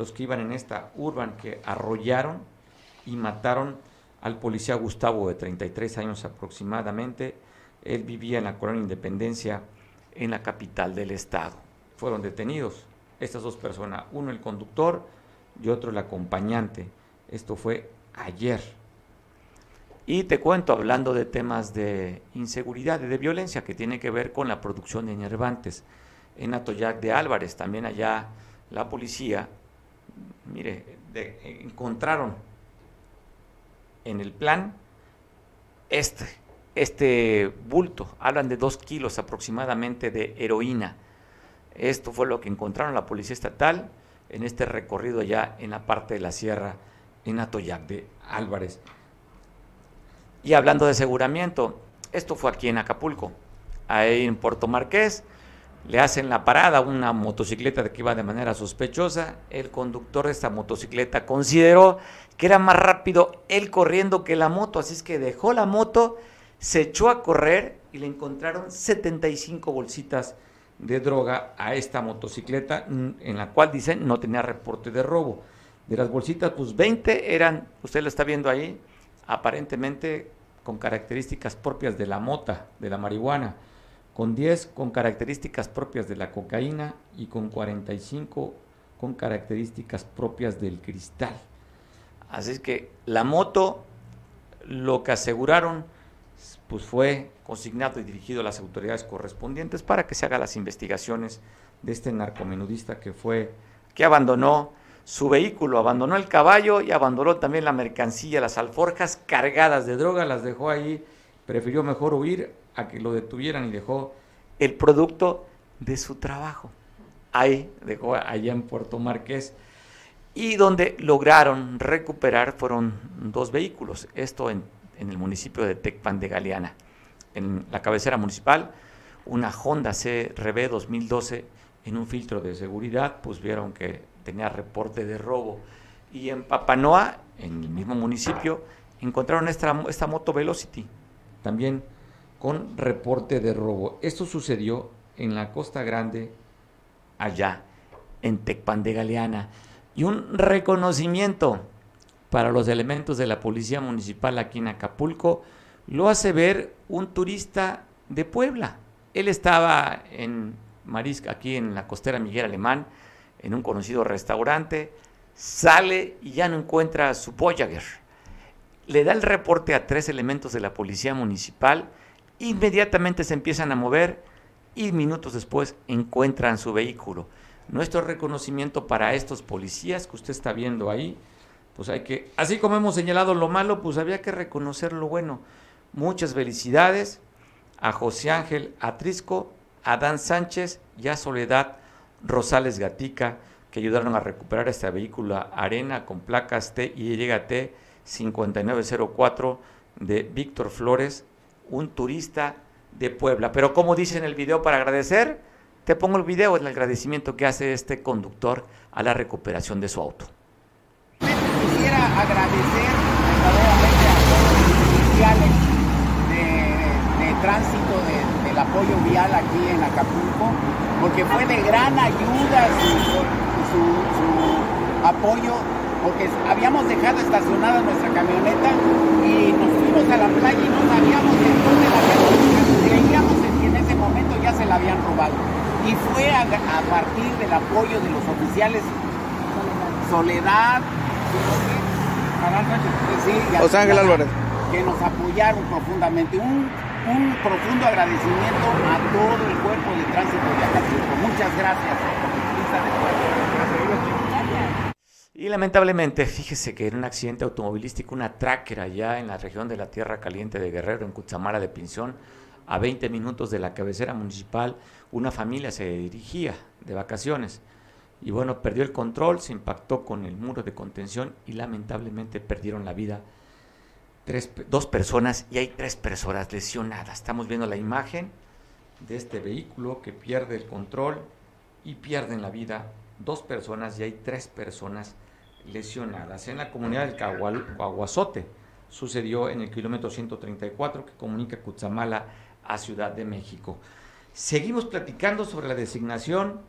los que iban en esta Urban que arrollaron y mataron al policía Gustavo de 33 años aproximadamente. Él vivía en la colonia Independencia en la capital del estado. Fueron detenidos estas dos personas, uno el conductor y otro el acompañante. Esto fue ayer. Y te cuento, hablando de temas de inseguridad y de violencia que tiene que ver con la producción de enervantes. En Atoyac de Álvarez, también allá la policía, mire, encontraron en el plan este, este bulto, hablan de dos kilos aproximadamente de heroína. Esto fue lo que encontraron la policía estatal en este recorrido allá en la parte de la sierra en Atoyac de Álvarez. Y hablando de aseguramiento, esto fue aquí en Acapulco, ahí en Puerto Marqués, le hacen la parada a una motocicleta que iba de manera sospechosa. El conductor de esta motocicleta consideró que era más rápido él corriendo que la moto, así es que dejó la moto, se echó a correr y le encontraron 75 bolsitas de droga a esta motocicleta, en la cual dicen no tenía reporte de robo. De las bolsitas, pues 20 eran, usted lo está viendo ahí, aparentemente con características propias de la mota, de la marihuana con 10 con características propias de la cocaína y con 45 con características propias del cristal. Así es que la moto, lo que aseguraron, pues fue consignado y dirigido a las autoridades correspondientes para que se hagan las investigaciones de este narcomenudista que fue, que abandonó su vehículo, abandonó el caballo y abandonó también la mercancía, las alforjas cargadas de droga, las dejó ahí, prefirió mejor huir a que lo detuvieran y dejó el producto de su trabajo. Ahí dejó allá en Puerto Marqués. Y donde lograron recuperar fueron dos vehículos. Esto en, el municipio de Tecpan de Galeana. En la cabecera municipal, una Honda CRB 2012 en un filtro de seguridad, pues vieron que tenía reporte de robo. Y en Papanoa, en el mismo municipio, encontraron esta, esta moto Velocity, también con reporte de robo. Esto sucedió en la Costa Grande, allá, en Tecpan de Galeana. Y un reconocimiento para los elementos de la Policía Municipal aquí en Acapulco lo hace ver un turista de Puebla. Él estaba en Marisca, aquí en la costera Miguel Alemán, en un conocido restaurante, sale y ya no encuentra su Voyager. Le da el reporte a tres elementos de la Policía Municipal Inmediatamente se empiezan a mover y minutos después encuentran su vehículo. Nuestro reconocimiento para estos policías que usted está viendo ahí, pues hay que, así como hemos señalado lo malo, pues había que reconocer lo bueno. Muchas felicidades a José Ángel Atrisco, a Dan Sánchez y a Soledad Rosales Gatica, que ayudaron a recuperar este vehículo Arena con placas T y T 5904 de Víctor Flores un turista de Puebla. Pero como dice en el video para agradecer, te pongo el video en el agradecimiento que hace este conductor a la recuperación de su auto. Quisiera agradecer verdaderamente a todos los oficiales de, tránsito del apoyo vial aquí en Acapulco, porque fue de gran ayuda su, su apoyo porque habíamos dejado estacionada nuestra camioneta y nos fuimos a la playa y no sabíamos en dónde la camioneta, creíamos que en ese momento ya se la habían robado. Y fue a, partir del apoyo de los oficiales Soledad, sí, José Ángel Álvarez, que nos apoyaron profundamente. Un, un profundo agradecimiento a todo el cuerpo de tránsito de Acapulco. Muchas gracias. Y lamentablemente, fíjese que en un accidente automovilístico, una tracker allá en la región de la Tierra Caliente de Guerrero, en Cuchamara de Pinzón, a 20 minutos de la cabecera municipal, una familia se dirigía de vacaciones. Y bueno, perdió el control, se impactó con el muro de contención y lamentablemente perdieron la vida tres, dos personas y hay tres personas lesionadas. Estamos viendo la imagen de este vehículo que pierde el control y pierden la vida dos personas y hay tres personas lesionadas. En la comunidad del Caguazote sucedió en el kilómetro 134 que comunica Cutzamala a Ciudad de México. Seguimos platicando sobre la designación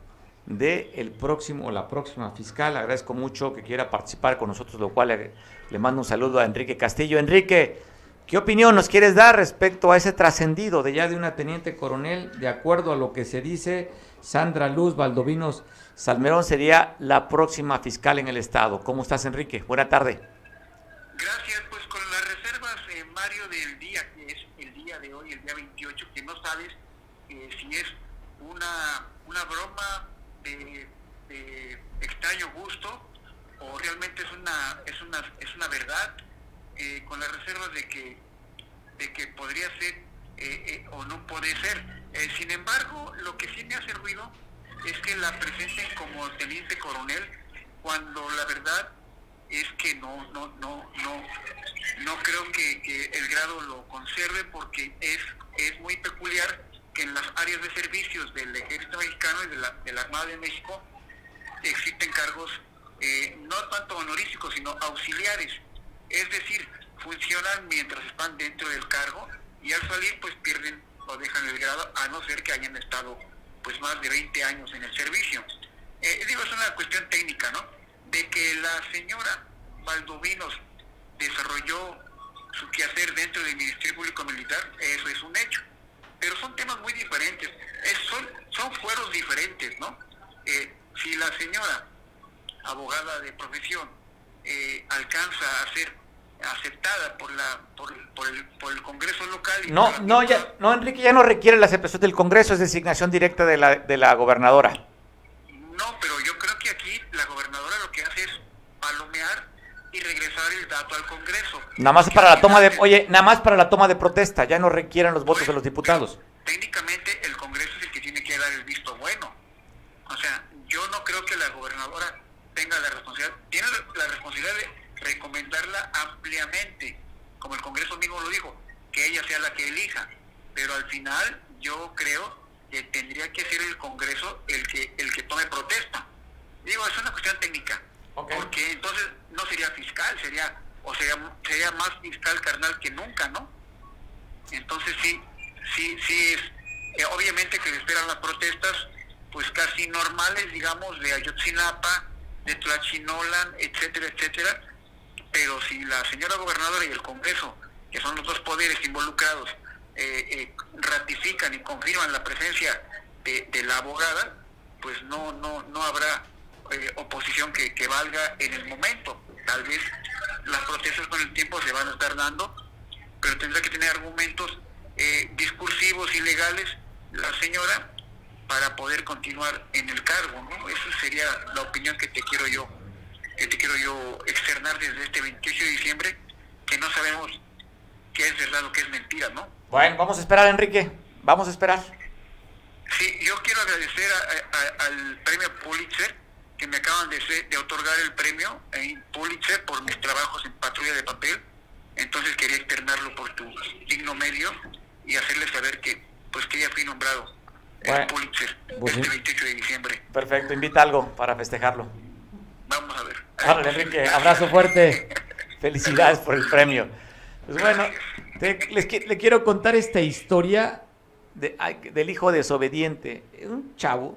de el próximo o la próxima fiscal. Agradezco mucho que quiera participar con nosotros, lo cual le, le, mando un saludo a Enrique Castillo. Enrique, ¿qué opinión nos quieres dar respecto a ese trascendido de ya de una teniente coronel, de acuerdo a lo que se dice Sandra Luz Valdovinos Salmerón sería la próxima fiscal en el Estado. ¿Cómo estás, Enrique? Buena tarde. Gracias, pues con las reservas, eh, Mario, del día, que es el día de hoy, el día 28, que no sabes eh, si es una, una broma de, extraño gusto o realmente es una, es una, es una verdad, eh, con las reservas de que, de que podría ser o no puede ser. Sin embargo, lo que sí me hace ruido es que la presenten como teniente coronel cuando la verdad es que no no no no no creo que, que el grado lo conserve porque es, es muy peculiar que en las áreas de servicios del ejército mexicano y de la, de la Armada de México existen cargos eh, no tanto honoríficos, sino auxiliares. Es decir, funcionan mientras están dentro del cargo y al salir pues pierden o dejan el grado a no ser que hayan estado pues más de 20 años en el servicio. Eh, digo, es una cuestión técnica, ¿no? De que la señora Valdovinos desarrolló su quehacer dentro del Ministerio Público Militar, eso es un hecho. Pero son temas muy diferentes, son, son fueros diferentes, ¿no? Eh, si la señora, abogada de profesión, eh, alcanza a ser aceptada por la por, el, por el Congreso local. Y no, no, ya, no, Enrique, ya no requiere la aceptación del Congreso, es designación directa de la, de la gobernadora. No, pero yo creo que aquí la gobernadora lo que hace es palomear y regresar el dato al Congreso. Nada más para la toma de, oye, nada más para la toma de protesta, ya no requieren los votos de los diputados. Técnicamente el Congreso es el que tiene que dar el visto bueno. O sea, yo no creo que la gobernadora tenga la responsabilidad, tiene la responsabilidad de recomendarla ampliamente, como el Congreso mismo lo dijo, que ella sea la que elija. Pero al final yo creo que tendría que ser el Congreso el que el que tome protesta. Digo, es una cuestión técnica, porque entonces no sería fiscal, sería o sería, sería más fiscal carnal que nunca, ¿no? Entonces sí, sí, sí es, eh, obviamente que le esperan las protestas, pues casi normales, digamos, de Ayotzinapa, de Tlachinolan, etcétera, etcétera, pero si la señora gobernadora y el Congreso, que son los dos poderes involucrados, eh, eh, ratifican y confirman la presencia de, la abogada, pues no no no habrá eh, oposición que, valga en el momento. Tal vez las protestas con el tiempo se van a estar dando, pero tendrá que tener argumentos discursivos y legales la señora para poder continuar en el cargo. ¿no? Esa sería la opinión que te quiero yo que te quiero yo externar desde este 28 de diciembre, que no sabemos qué es verdad o qué es mentira, ¿no? Bueno, vamos a esperar, Enrique, vamos a esperar. Sí, yo quiero agradecer al premio Pulitzer, que me acaban de, de otorgar el premio en Pulitzer por mis trabajos en Patrulla de Papel, entonces quería externarlo por tu digno medio y hacerles saber que pues que ya fui nombrado en Pulitzer pues este 28 de diciembre. Perfecto, invita algo para festejarlo. Vamos. Enrique, abrazo fuerte. Felicidades por el premio. Pues bueno, les, le quiero contar esta historia del hijo desobediente. Un chavo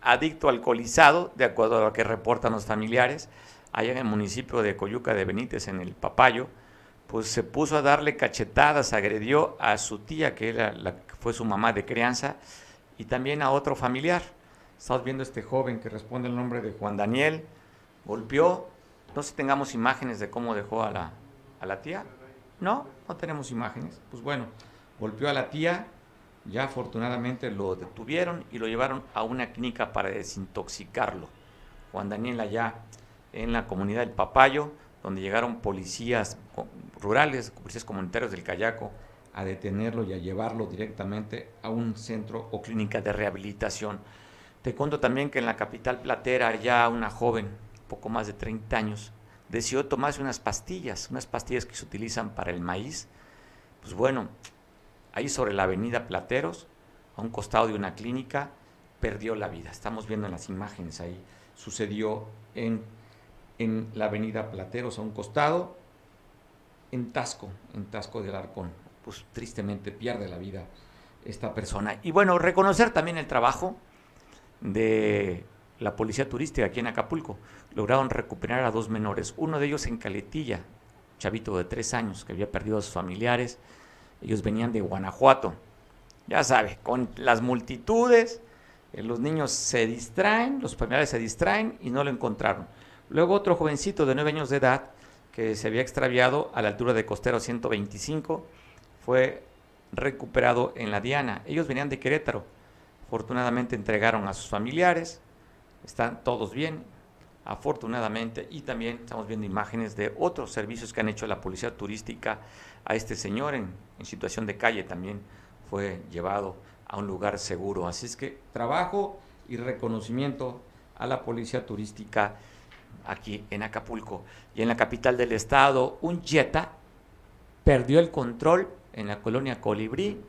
adicto alcoholizado, de acuerdo a lo que reportan los familiares, allá en el municipio de Coyuca de Benítez, en el Papayo, pues se puso a darle cachetadas, agredió a su tía, que era la, fue su mamá de crianza, y también a otro familiar. Estamos viendo este joven que responde el nombre de Juan Daniel, golpeó. No sé si tengamos imágenes de cómo dejó a la, a la tía. No, no tenemos imágenes. Pues bueno, golpeó a la tía. Ya afortunadamente lo detuvieron y lo llevaron a una clínica para desintoxicarlo. Juan Daniel allá en la comunidad del Papayo, donde llegaron policías rurales, policías comunitarios del Cayaco, a detenerlo y a llevarlo directamente a un centro o clínica de rehabilitación. Te cuento también que en la capital platera ya una joven poco más de 30 años, decidió tomarse unas pastillas, unas pastillas que se utilizan para el maíz. Pues bueno, ahí sobre la avenida Plateros, a un costado de una clínica, perdió la vida. Estamos viendo en las imágenes ahí. Sucedió en, en la avenida Plateros, a un costado, en Tasco, en Tasco del Arcón. Pues tristemente pierde la vida esta persona. Y bueno, reconocer también el trabajo de la policía turística aquí en Acapulco. Lograron recuperar a dos menores, uno de ellos en Caletilla, chavito de tres años que había perdido a sus familiares. Ellos venían de Guanajuato. Ya sabe, con las multitudes, eh, los niños se distraen, los familiares se distraen y no lo encontraron. Luego otro jovencito de nueve años de edad que se había extraviado a la altura de Costero 125 fue recuperado en la Diana. Ellos venían de Querétaro. Afortunadamente entregaron a sus familiares, están todos bien, afortunadamente, y también estamos viendo imágenes de otros servicios que han hecho la policía turística a este señor en, situación de calle, también fue llevado a un lugar seguro. Así es que trabajo y reconocimiento a la policía turística aquí en Acapulco. Y en la capital del estado, un Jetta, perdió el control en la colonia Colibrí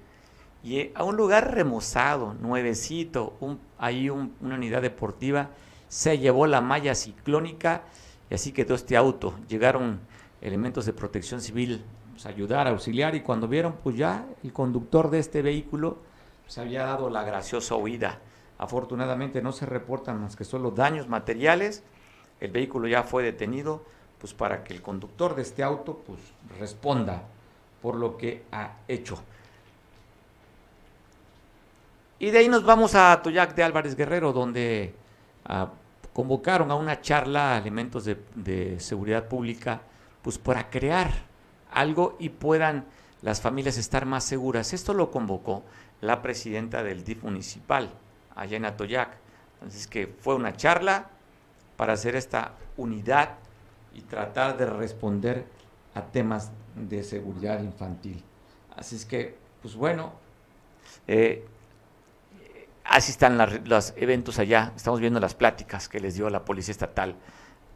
y eh, a un lugar remozado, nuevecito, un, ahí una unidad deportiva, se llevó la malla ciclónica y así quedó este auto. Llegaron elementos de protección civil pues, a ayudar, a auxiliar y cuando vieron, pues ya el conductor de este vehículo se había dado la graciosa huida. Afortunadamente no se reportan más que solo daños materiales. El vehículo ya fue detenido pues para que el conductor de este auto pues responda por lo que ha hecho. Y de ahí nos vamos a Toyac de Álvarez Guerrero, donde ah, convocaron a una charla a elementos de, seguridad pública, pues para crear algo y puedan las familias estar más seguras. Esto lo convocó la presidenta del DIF municipal, allá en Atoyac. Entonces que fue una charla para hacer esta unidad y tratar de responder a temas de seguridad infantil. Así es que, pues bueno, eh, así están los eventos allá. Estamos viendo las pláticas que les dio la Policía Estatal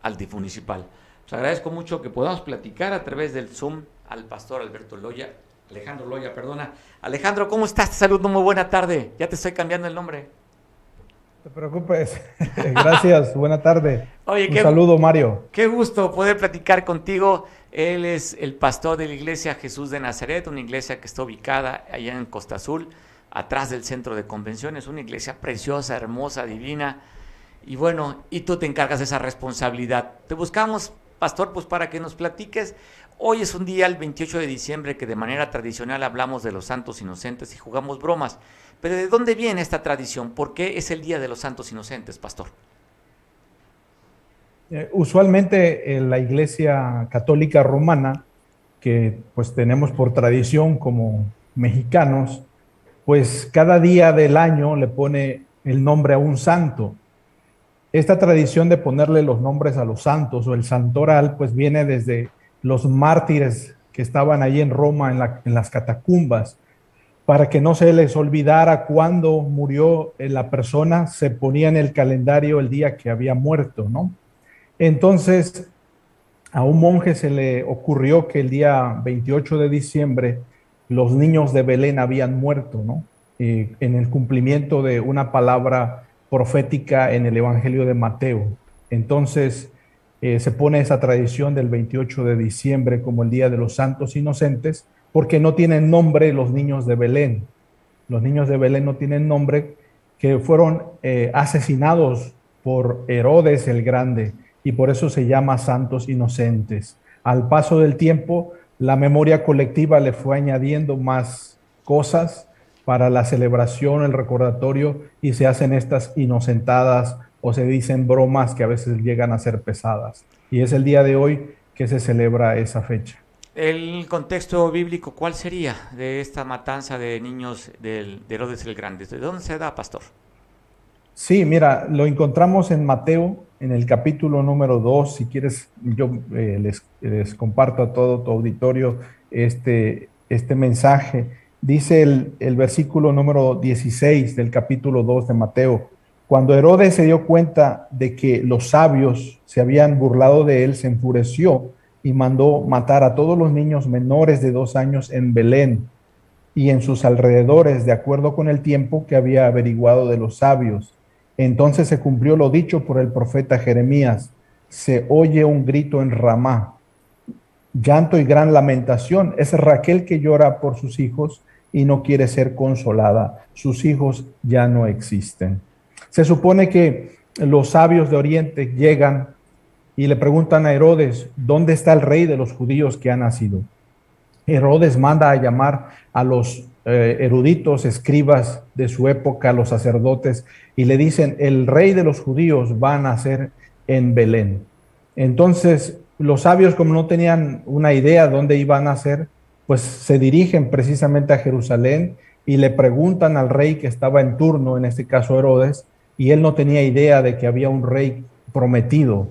al DIF municipal. Pues agradezco mucho que podamos platicar a través del Zoom al pastor Alberto Loya, Alejandro Loya, perdona. Alejandro, ¿cómo estás? Te saludo, muy buena tarde. Ya te estoy cambiando el nombre te preocupes. [laughs] Gracias, buena tarde. Oye, Un saludo, Mario. Qué gusto poder platicar contigo. Él es el pastor de la iglesia Jesús de Nazaret, una iglesia que está ubicada allá en Costa Azul, atrás del centro de convenciones, una iglesia preciosa, hermosa, divina. Y bueno, y tú te encargas de esa responsabilidad. Te buscamos, pastor, pues para que nos platiques. Hoy es un día, el 28 de diciembre, que de manera tradicional hablamos de los santos inocentes y jugamos bromas. Pero ¿de dónde viene esta tradición? ¿Por qué es el Día de los Santos Inocentes, pastor? Eh, usualmente en la Iglesia Católica Romana, que pues tenemos por tradición como mexicanos, pues cada día del año le pone el nombre a un santo. Esta tradición de ponerle los nombres a los santos o el santoral, pues viene desde los mártires que estaban ahí en Roma en, en las catacumbas para que no se les olvidara cuándo murió la persona, se ponía en el calendario el día que había muerto, ¿no? Entonces, a un monje se le ocurrió que el día 28 de diciembre los niños de Belén habían muerto, ¿no? En el cumplimiento de una palabra profética en el Evangelio de Mateo. Entonces, eh, se pone esa tradición del 28 de diciembre como el Día de los Santos Inocentes, porque no tienen nombre los niños de Belén. Los niños de Belén no tienen nombre, que fueron eh, asesinados por Herodes el Grande y por eso se llama santos inocentes. Al paso del tiempo, la memoria colectiva le fue añadiendo más cosas para la celebración, el recordatorio, y se hacen estas inocentadas o se dicen bromas que a veces llegan a ser pesadas. Y es el día de hoy que se celebra esa fecha. El contexto bíblico, ¿cuál sería de esta matanza de niños del, de Herodes el Grande? ¿De dónde se da, pastor? Sí, mira, lo encontramos en Mateo, en el capítulo número 2. Si quieres, yo eh, les, les, comparto a todo tu auditorio este, este mensaje. Dice el, el versículo número 16 del capítulo 2 de Mateo. Cuando Herodes se dio cuenta de que los sabios se habían burlado de él, se enfureció y mandó matar a todos los niños menores de dos años en Belén y en sus alrededores, de acuerdo con el tiempo que había averiguado de los sabios. Entonces se cumplió lo dicho por el profeta Jeremías. Se oye un grito en Ramá, llanto y gran lamentación. Es Raquel que llora por sus hijos y no quiere ser consolada. Sus hijos ya no existen. Se supone que los sabios de Oriente llegan y le preguntan a Herodes, ¿dónde está el rey de los judíos que ha nacido? Herodes manda a llamar a los eh, eruditos, escribas de su época, los sacerdotes, y le dicen, el rey de los judíos va a nacer en Belén. Entonces, los sabios, como no tenían una idea de dónde iba a nacer, pues se dirigen precisamente a Jerusalén y le preguntan al rey que estaba en turno, en este caso Herodes, y él no tenía idea de que había un rey prometido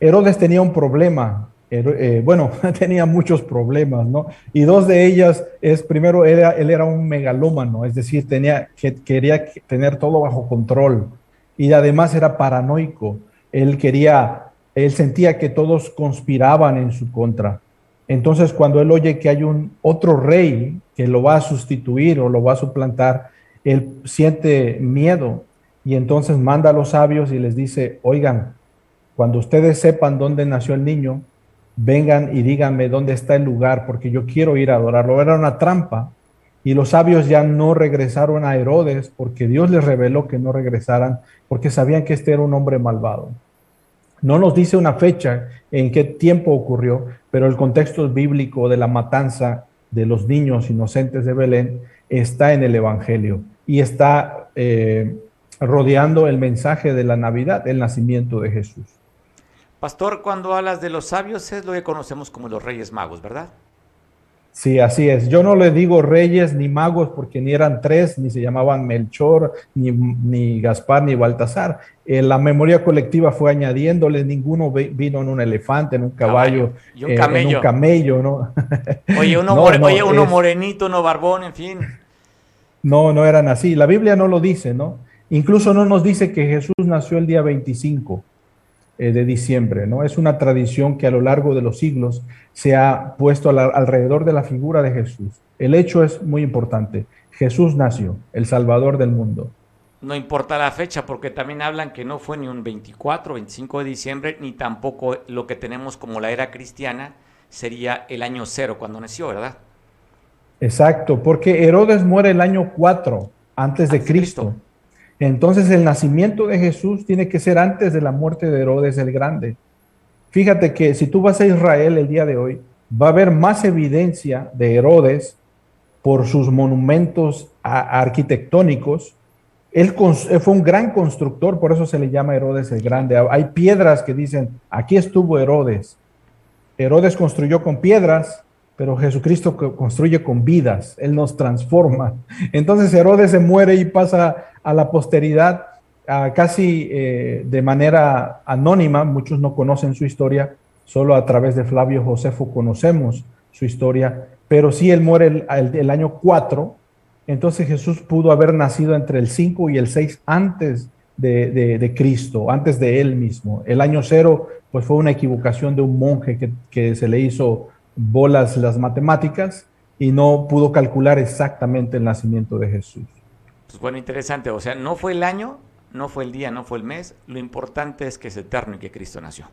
Herodes tenía un problema, eh, bueno, [laughs] tenía muchos problemas, ¿no? Y dos de ellas es, primero, él era, un megalómano, es decir, tenía, quería tener todo bajo control y además era paranoico. Él quería, él sentía que todos conspiraban en su contra. Entonces, cuando él oye que hay un otro rey que lo va a sustituir o lo va a suplantar, él siente miedo y entonces manda a los sabios y les dice, oigan, cuando ustedes sepan dónde nació el niño, vengan y díganme dónde está el lugar, porque yo quiero ir a adorarlo. Era una trampa. Y los sabios ya no regresaron a Herodes porque Dios les reveló que no regresaran, porque sabían que este era un hombre malvado. No nos dice una fecha en qué tiempo ocurrió, pero el contexto bíblico de la matanza de los niños inocentes de Belén está en el Evangelio y está eh, rodeando el mensaje de la Navidad, el nacimiento de Jesús. Pastor, cuando hablas de los sabios es lo que conocemos como los reyes magos, ¿verdad? Sí, así es. Yo no le digo reyes ni magos porque ni eran tres, ni se llamaban Melchor, ni, Gaspar, ni Baltasar. La memoria colectiva fue añadiéndole, ninguno vino en un elefante, en un caballo, y un camello. Eh, en un camello, [laughs] ¿no? Oye, uno, oye, uno morenito, uno barbón, en fin. No, no eran así. La Biblia no lo dice, ¿no? Incluso no nos dice que Jesús nació el día 25. Eh, de diciembre, ¿no? Es una tradición que a lo largo de los siglos se ha puesto alrededor de la figura de Jesús. El hecho es muy importante. Jesús nació, el Salvador del mundo. No importa la fecha, porque también hablan que no fue ni un 24, 25 de diciembre, ni tampoco lo que tenemos como la era cristiana, sería el año cero cuando nació, ¿verdad? Exacto, porque Herodes muere el año 4 antes de Cristo. Entonces el nacimiento de Jesús tiene que ser antes de la muerte de Herodes el Grande. Fíjate que si tú vas a Israel el día de hoy, va a haber más evidencia de Herodes por sus monumentos arquitectónicos. Él, fue un gran constructor, por eso se le llama Herodes el Grande. Hay piedras que dicen, aquí estuvo Herodes. Herodes construyó con piedras, pero Jesucristo construye con vidas, Él nos transforma. Entonces Herodes se muere y pasa a la posteridad casi eh, de manera anónima, muchos no conocen su historia, solo a través de Flavio Josefo conocemos su historia, pero sí él muere el, año 4, entonces Jesús pudo haber nacido entre el 5 y el 6 antes de, Cristo, antes de él mismo. El año 0 pues fue una equivocación de un monje que se le hizo bolas las matemáticas y no pudo calcular exactamente el nacimiento de Jesús. Pues bueno, interesante. O sea, no fue el año, no fue el día, no fue el mes. Lo importante es que es eterno y que Cristo nació.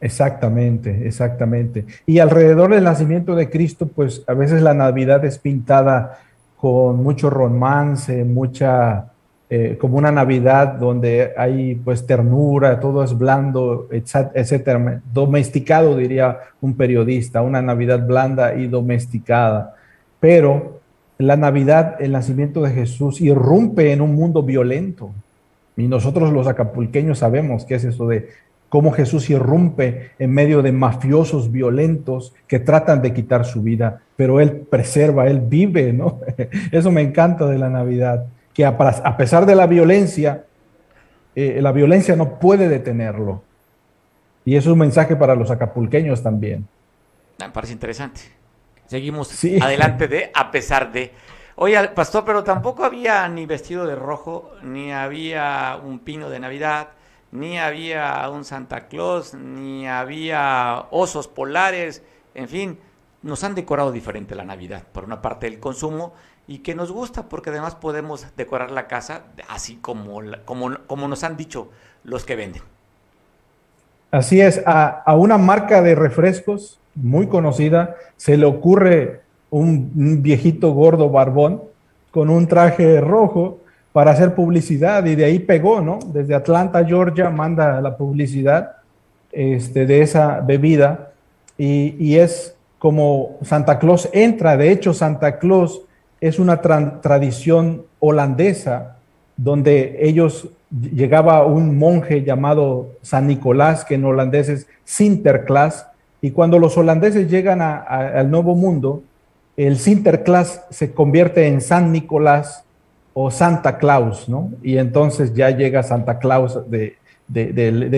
Exactamente, exactamente. Y alrededor del nacimiento de Cristo, pues a veces la Navidad es pintada con mucho romance, mucha eh, como una Navidad donde hay pues ternura, todo es blando, etcétera, domesticado diría un periodista, una Navidad blanda y domesticada. Pero la Navidad, el nacimiento de Jesús, irrumpe en un mundo violento. Y nosotros los acapulqueños sabemos qué es eso de cómo Jesús irrumpe en medio de mafiosos violentos que tratan de quitar su vida, pero Él preserva, Él vive, ¿no? [laughs] Eso me encanta de la Navidad que a, pesar de la violencia, eh, la violencia no puede detenerlo. Y eso es un mensaje para los acapulqueños también. Me parece interesante. Seguimos adelante de a pesar de. Oye, pastor, pero tampoco había ni vestido de rojo, ni había un pino de Navidad, ni había un Santa Claus, ni había osos polares, en fin, nos han decorado diferente la Navidad. Por una parte el consumo y que nos gusta porque además podemos decorar la casa así como, como, como nos han dicho los que venden. Así es, a, una marca de refrescos muy conocida se le ocurre un, viejito gordo barbón con un traje rojo para hacer publicidad y de ahí pegó, ¿no? Desde Atlanta, Georgia, manda la publicidad este, de esa bebida y, y es como Santa Claus entra, de hecho Santa Claus es una tradición holandesa donde ellos llegaba un monje llamado San Nicolás, que en holandés es Sinterklaas, y cuando los holandeses llegan al Nuevo Mundo, el Sinterklaas se convierte en San Nicolás o Santa Claus, ¿no? Y entonces ya llega Santa Claus de,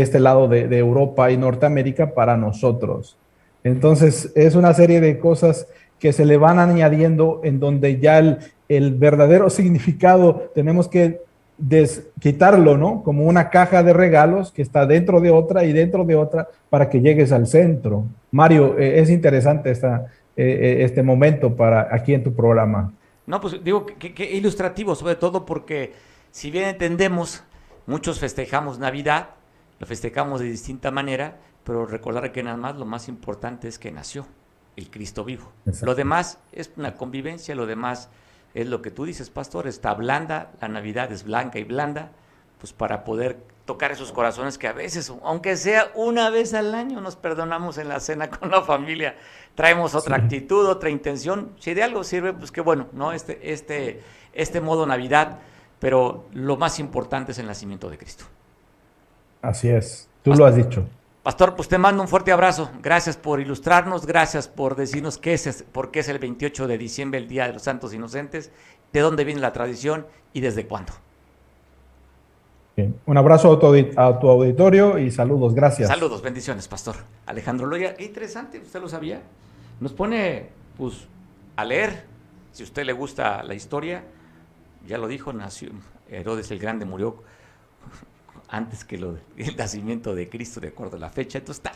este lado de Europa y Norteamérica para nosotros. Entonces es una serie de cosas que se le van añadiendo en donde ya el, verdadero significado tenemos que quitarlo, ¿no? Como una caja de regalos que está dentro de otra y dentro de otra para que llegues al centro. Mario, eh, es interesante esta, eh, este momento para aquí en tu programa. No, pues digo que, ilustrativo, sobre todo porque si bien entendemos, muchos festejamos Navidad, lo festejamos de distinta manera, pero recordar que nada más lo más importante es que nació el Cristo vivo. Lo demás es una convivencia, lo demás es lo que tú dices, pastor, está blanda, la Navidad es blanca y blanda, pues para poder tocar esos corazones que a veces, aunque sea una vez al año, nos perdonamos en la cena con la familia, traemos otra actitud, otra intención, si de algo sirve, pues qué bueno, ¿no? Este, este, este modo Navidad, pero lo más importante es el nacimiento de Cristo. Así es, tú lo has dicho. Pastor, pues te mando un fuerte abrazo. Gracias por ilustrarnos, gracias por decirnos qué es, por qué es el 28 de diciembre, el Día de los Santos Inocentes, de dónde viene la tradición y desde cuándo. Un abrazo a tu, auditorio y saludos, gracias. Saludos, bendiciones, Pastor. Alejandro Loya, qué interesante, usted lo sabía. Nos pone, pues, a leer, si a usted le gusta la historia, ya lo dijo, nació, Herodes el Grande murió antes que lo, [laughs] el nacimiento de Cristo, de acuerdo a la fecha. Entonces, está,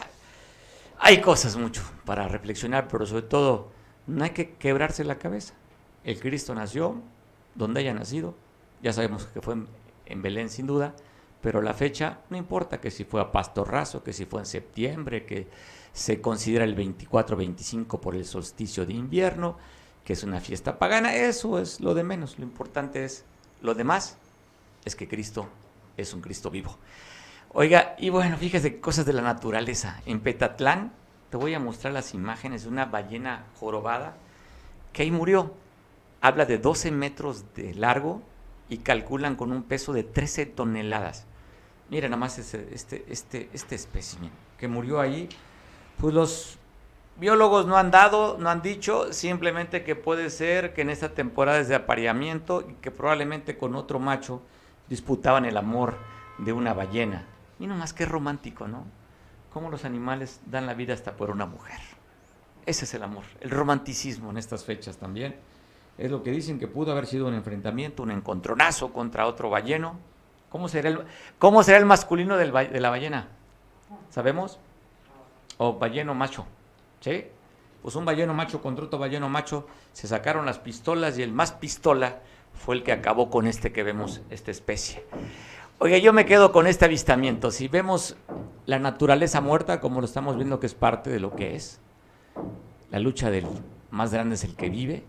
hay cosas mucho para reflexionar, pero sobre todo, no hay que quebrarse la cabeza. El Cristo nació donde haya nacido, ya sabemos que fue en, Belén sin duda, pero la fecha no importa que si fue a Pastorrazo, que si fue en septiembre, que se considera el 24-25 por el solsticio de invierno, que es una fiesta pagana, eso es lo de menos, lo importante es lo demás, es que Cristo es un Cristo vivo. Oiga, y bueno, fíjese cosas de la naturaleza. En Petatlán, te voy a mostrar las imágenes de una ballena jorobada que ahí murió. Habla de 12 metros de largo y calculan con un peso de 13 toneladas. Mira nada más este, este, este, este espécimen que murió ahí. Pues los biólogos no han dado, no han dicho, simplemente que puede ser que en esta temporada es de apareamiento y que probablemente con otro macho disputaban el amor de una ballena. Y no más que romántico, ¿no? Cómo los animales dan la vida hasta por una mujer. Ese es el amor, el romanticismo en estas fechas también. Es lo que dicen que pudo haber sido un enfrentamiento, un encontronazo contra otro balleno. ¿Cómo será el, cómo el masculino del, de la ballena? ¿Sabemos? O balleno macho. ¿Sí? Pues un balleno macho contra otro balleno macho, se sacaron las pistolas y el más pistola fue el que acabó con este que vemos, esta especie. Oye, yo me quedo con este avistamiento. Si vemos la naturaleza muerta, como lo estamos viendo que es parte de lo que es, la lucha del más grande es el que vive,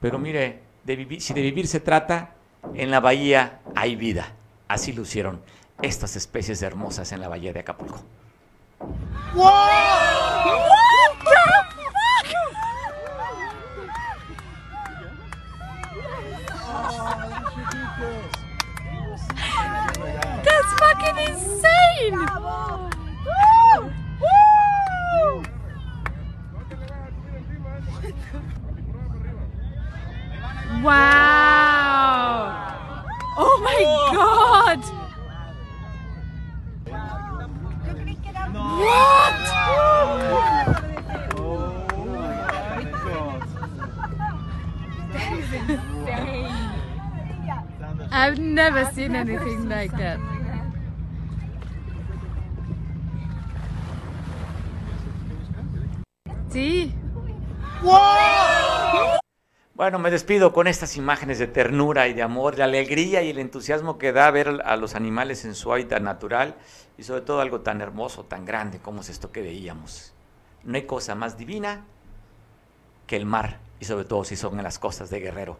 pero mire, vivir, si de vivir se trata, en la bahía hay vida. Así lucieron estas especies hermosas en la bahía de Acapulco. That's fucking insane! Wow! Oh my god! What? I've never seen anything like that. Sí. Bueno, me despido con estas imágenes de ternura y de amor, de alegría y el entusiasmo que da ver a los animales en su hábitat natural y sobre todo algo tan hermoso, tan grande como es esto que veíamos. No hay cosa más divina que el mar y sobre todo si son en las costas de Guerrero.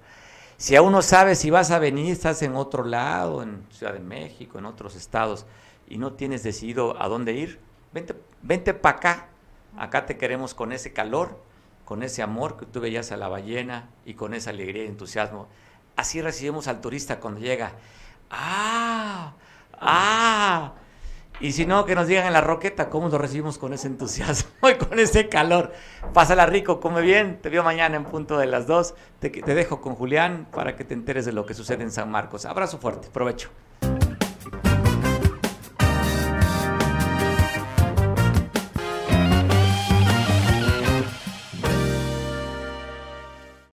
Si aún no sabes si vas a venir, estás en otro lado, en Ciudad de México, en otros estados, y no tienes decidido a dónde ir, vente, vente para acá. Acá te queremos con ese calor, con ese amor que tú veías a la ballena y con esa alegría y entusiasmo. Así recibimos al turista cuando llega. ¡Ah! ¡Ah! Y si no, que nos digan en la roqueta cómo lo recibimos con ese entusiasmo [laughs] y con ese calor. Pásala rico, come bien. Te veo mañana en punto de las dos. Te, te dejo con Julián para que te enteres de lo que sucede en San Marcos. Abrazo fuerte, provecho.